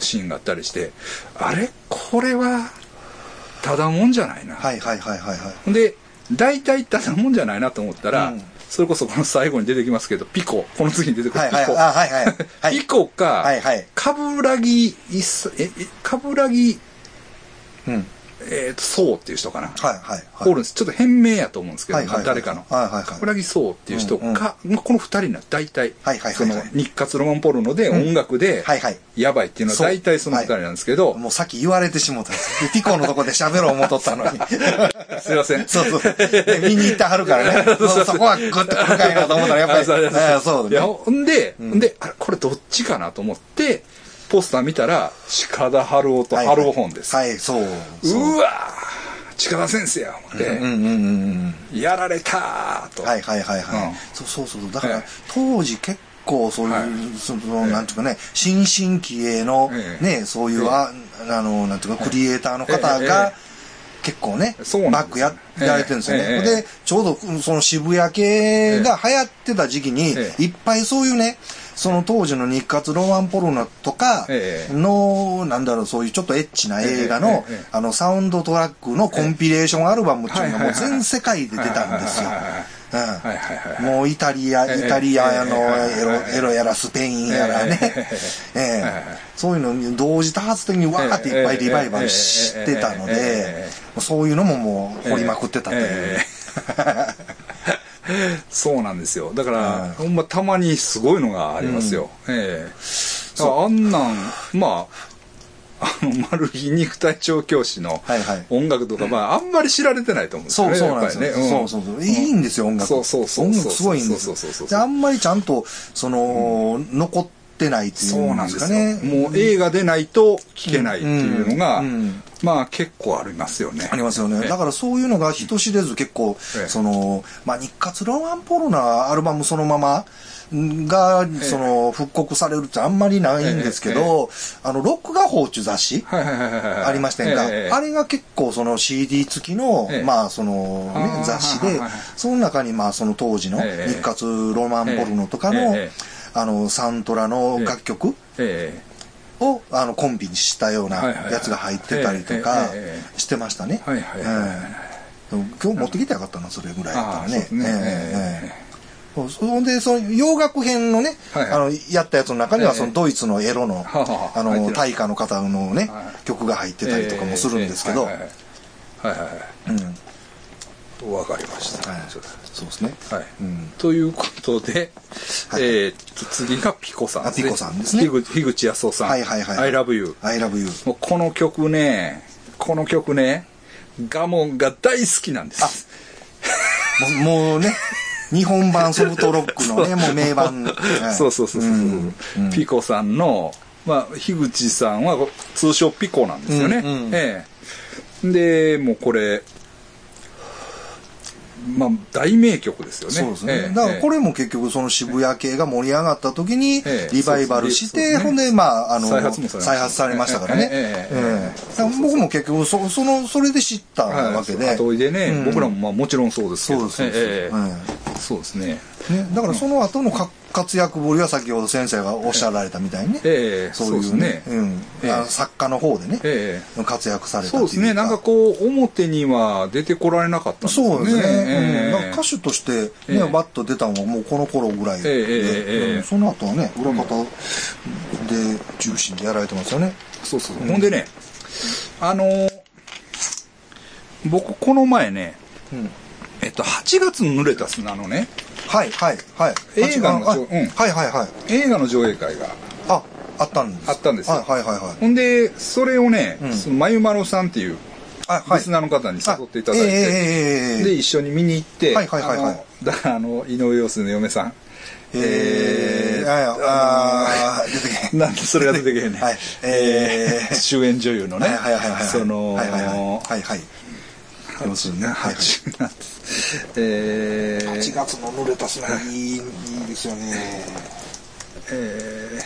シーンがあったりして、あれ？これは、ただもんじゃないな。はいはいはいはいで、大体ただもんじゃないなと思ったら、うんそれこそこの最後に出てきますけど、ピコ。この次に出てくる。ピコ。あ、はいはい。はい。ピコか、はいはいカブラギイス、え、えカブラギ、うん。えっ、と、ソウっていう人かな。はいはいはい。おるんです。ちょっと変名やと思うんですけど、はいはいはい誰かの。はいはいはいカブラギソウっていう人か、うんまあこの二人な、大体、はいはいはいはいその日活ロマンポルノで音楽で、はいはい。やばいっていうのはそう大体その二人なんですけど、もうさっき言われてしもたんです。でピコのとこで喋ろう思っとったのに。すいません。そうそう。で見に行ってはるからね。そうそこはグッと来るかいなと思ったら、やっぱり。あ そうですいや、ね。ほんで、ほんで、あれ、これどっちかなと思って、ポスター見たら、鹿田春夫とはい春夫本です。はい、そう。そううわー鹿田先生や、思って、うんうんうんうん。やられたーと。はいはいはいはい。うんそうそうそう。だから、ええ当時結構そういう、はいその、なんていうかね、新進気鋭の、ええね、そういう、ええああの、なんていうか、クリエイターの方ええがえ、結構ね、バックややられてるんですよね。で、ちょうどうんその渋谷系が流行ってた時期に、ええいっぱいそういうね、その当時の日活ロマンポルノとかええ。の、なんだろう、そういうちょっとエッチな映画のあの、サウンドトラックのコンピレーションアルバムっていうのがもう全世界で出たんですよ。もうイタリア、ええイタリアのええエロエロやらスペインやらね。ええ、ええそういうのに同時多発的にわーっていっぱいリバイバルしてたのでええ、そういうのももう掘りまくってたという。ええそうなんですよ。だから、はいほんまたまにすごいのがありますよ。ええだからあんなん、まあ、あの、マル秘肉体調教師の音楽とか、まあ、あんまり知られてないと思うんですよね。そうそうなんですねそうそうそう。いいんですよ、音楽。そうそうそう音楽すごいんですよそうそうそうそうであんまりちゃんと、その、残ってないっていそううんなんですかね。もう映画でないと聞けないっていうのが、まあ結構ありますよね。ありますよね。ええ。だからそういうのが人知れず結構、ええ。その、まあ、日活ロマンポルナアルバムそのままが、えその、復刻されるってあんまりないんですけど、あの、ロック画報っていう雑誌。ありましたんか、ええ。あれが結構その CD 付きの、ええ。まあその、雑誌でその中にまあその当時のええ。日活ロマンポルノとかの、あの、サントラの楽曲？えを、あの、コンビにしたようなやつが入ってたりとかええええしてましたね。今日持ってきてよかったな、それぐらいだったらね。ええええ。そうそんで、その洋楽編のね、はいはい。あの、やったやつの中には、ええ。そのドイツのエロの、はあの、大家の方のねはい、曲が入ってたりとかもするんですけど、ええええはいはいはい。はいうん。はいわかりました。はいそうですね。はい。うんということで、はいえー次がピコさんですね。あピコさんですね樋口康夫さん。はいはいはい I love you。I love you. もうこの曲ね、この曲ね、ガモンが大好きなんです。もうもうね、日本版ソフトロックのね、もう名盤。はいそうそうそうそう、んうんピコさんの、まあ、樋口さんは通称ピコなんですよね。うんうんええで、もうこれ、まあ、大名曲ですよね。そうですね。ええだからこれ、れも結局その渋谷系が盛り上がった時にええリバイバルして、ほんで、まあ、あの、再発もされました再発されましたからね。え僕も結局そ、その、それで知ったわけで。後追いでね、うん僕らもまあもちろんそうですけど。そうですそうですえええそうですね。ね、だからその後のか活躍ぶりは先ほど先生がおっしゃられたみたいにね。ええ。そういうそうですね。うん。ええ。あの作家の方でね、ええ。活躍されたっていうですね。なんかこう、表には出てこられなかったんですよね。そうですね。ええ。うん、歌手としてね、ええ。バッと出たのはもうこの頃ぐらいで、えその後はね、裏方で中心でやられてますよね。そうそう。ほんでね、あのー僕この前ね、うん。えっと、8月の濡れた砂のね、はい、はい、はい。映画のうんはい、はい、はい。映画の上映会があ、あったんです。あったんですよはい、はい、はい。はいほんで、それをね、うんそのまゆまろさんっていう、あ、はい。リスナーの方に誘っていただいて、あええええええで、一緒に見に行って、はいはいはいはいあのだから、あの、井上陽水の嫁さん。えー、あや、あー出てけ。なんでそれが出てけへんねん。はいえー 主演女優のね、はいはいはいはい。その、はいはいはい。はいはい。要するにね。はいはい。八なんですえー、8月の濡れた砂いいいいですよねえ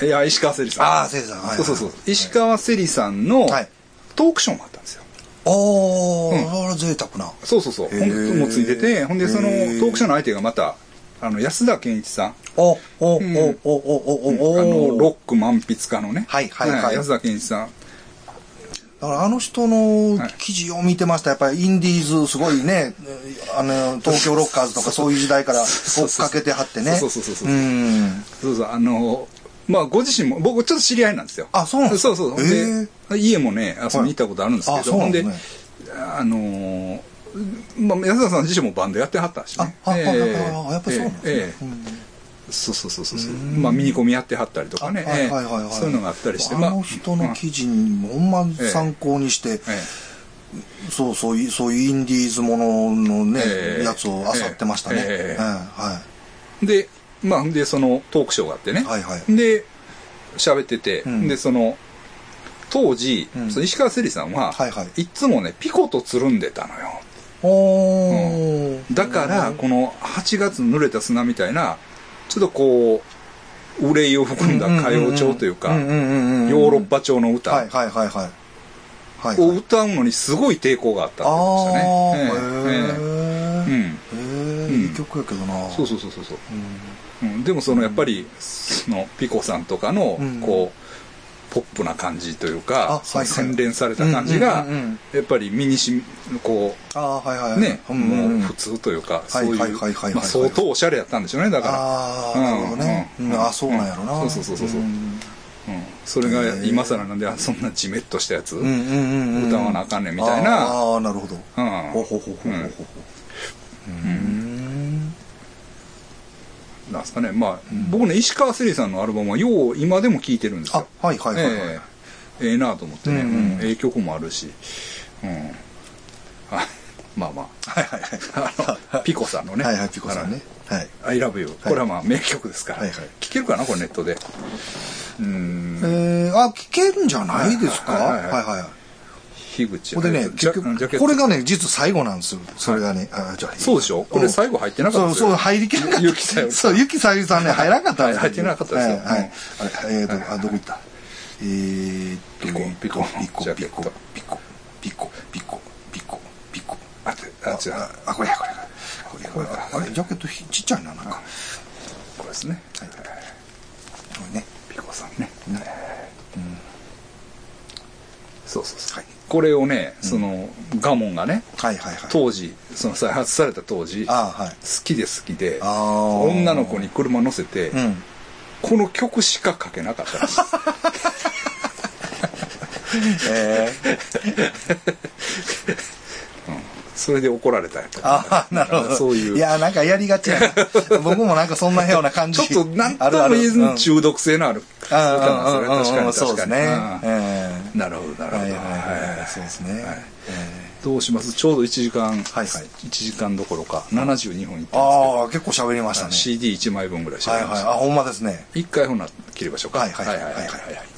ーいや、石川せりさん。ああせいさんはいはいそうそうそう。石川せりさんのはいトークショーもあったんですよ。おー、うん贅沢なそうそうそう。へーほんもうついてて、ほんでそのトへーークショーの相手がまた、あの、安田健一さん。おおおんおおおおおあの、おロック満筆家のね。はいはいはい安田健一さん。だからあの人の記事を見てました。やっぱりインディーズすごいね、あの、東京ロッカーズとかそういう時代から追っかけてはってね。そうそうそうそううん。そうそう、あの、まあ、ご自身も、僕ちょっと知り合いなんですよ。あそうなんですかそうそう。へで、家もね、遊びに行ったことあるんですけど、ほんで、あの、まあ、安田さん自身もバンドやってはったしね。、あ、あ、ええあ、やっぱそうなんですね。ええうんそうそうそうそう。そう。まあ、ミニコミやってはったりとかね。あはいええはいはい。はいそういうのがあったりして、あの人の記事にほんま参考にして、えそうそういう、そういうインディーズもののね、ええ。やつを漁ってましたね。ええ。ええ。はえで、まあ、で、そのトークショーがあってね。はいはい。で、喋ってて、うん。で、その、当時、うん。その石川せりさんは、はいはい。いつもね、ピコとつるんでたのよ。い。おー。だから、この8月の濡れた砂みたいな、ちょっとこう、憂いを含んだ歌謡調というか、ヨーロッパ調の歌。はいはいはいはを歌うのにすごい抵抗があったってあ言ってあ、ましたね。いい曲やけどな。そうそうそうそうそう。うん。うん、でもそのやっぱり、そのピコさんとかのうん、こう、ポップな感じというあか、はいはい洗練された感じがやっぱり身にしみ、こああ、はいはう、い。ね、うんもう普通というか、そういう、相当おしゃれやったんでしょうね、だから。ああ、なるほどね。うんうんあそうなんやろな。そうそうそうそうそれが今更なんで、あそんなジメッとしたやつ。歌わなあかんねんみたいなああ、なるほど。うんほうほうほうほうほうほう。うん。なんですかね。まあ、僕ね、石川せりさんのアルバムはよう今でも聴いてるんですよ。あはいはいはいはいええええなと思ってね、うんうんうんええ曲もあるし、うん。あ まあまはいはいはい。あ、あの、ピコさんのね。はいはい、ピコさんね。はい。I love you。これはまあ名曲ですから。はいはい聴けるかなこれネットで。うん。えー、あ、聞けるんじゃないですか？ははいいはいはい。樋口これでね、結局、これがね、実最後なんですよ。それがね。あじゃあそうでしょ？これ最後入ってなかったそう、そう。入りきらなかった。ゆきさゆそう、ゆきさゆりさんね、入らなかったんですよ入ってなかったですよはい。はいあれえーと、あ、どこ行った？えーっと、ピコピコ、ピコ、ピコ、ピコ、ピコ、ピコ、ピコ、ピコ。あ、あ、違う。あ、あこれや、これや。これやこれやあれ、ジャケットひちっちゃいな、なんか。これですね。はい。これね。ピコさんね。そうそうそう。はいこれをね、その、ガモンがね、はいはいはい。当時、その再発された当時、好あはい。きで好きで、女の子に車乗せて、うん。この曲しか書けなかったらしいです。えそれで怒られたんやとああ、なるほど。そういう。いや、なんかやりがちやな。僕もなんかそんなような感じ。ちょっと何とも言え中毒性のある歌なんですよね。確かにそうですね。確かに。うんえなるほど、なるほど。えはいはいはい。はいそうですね。えどうします？ちょうど1時間、はいはい1時間どころか72分いってえますああ、結構喋りましたね。CD1 枚分ぐらいしはいはい。あ、ほんまですね。一回ほな切りましょうか。はいはいはいはいはいはいはい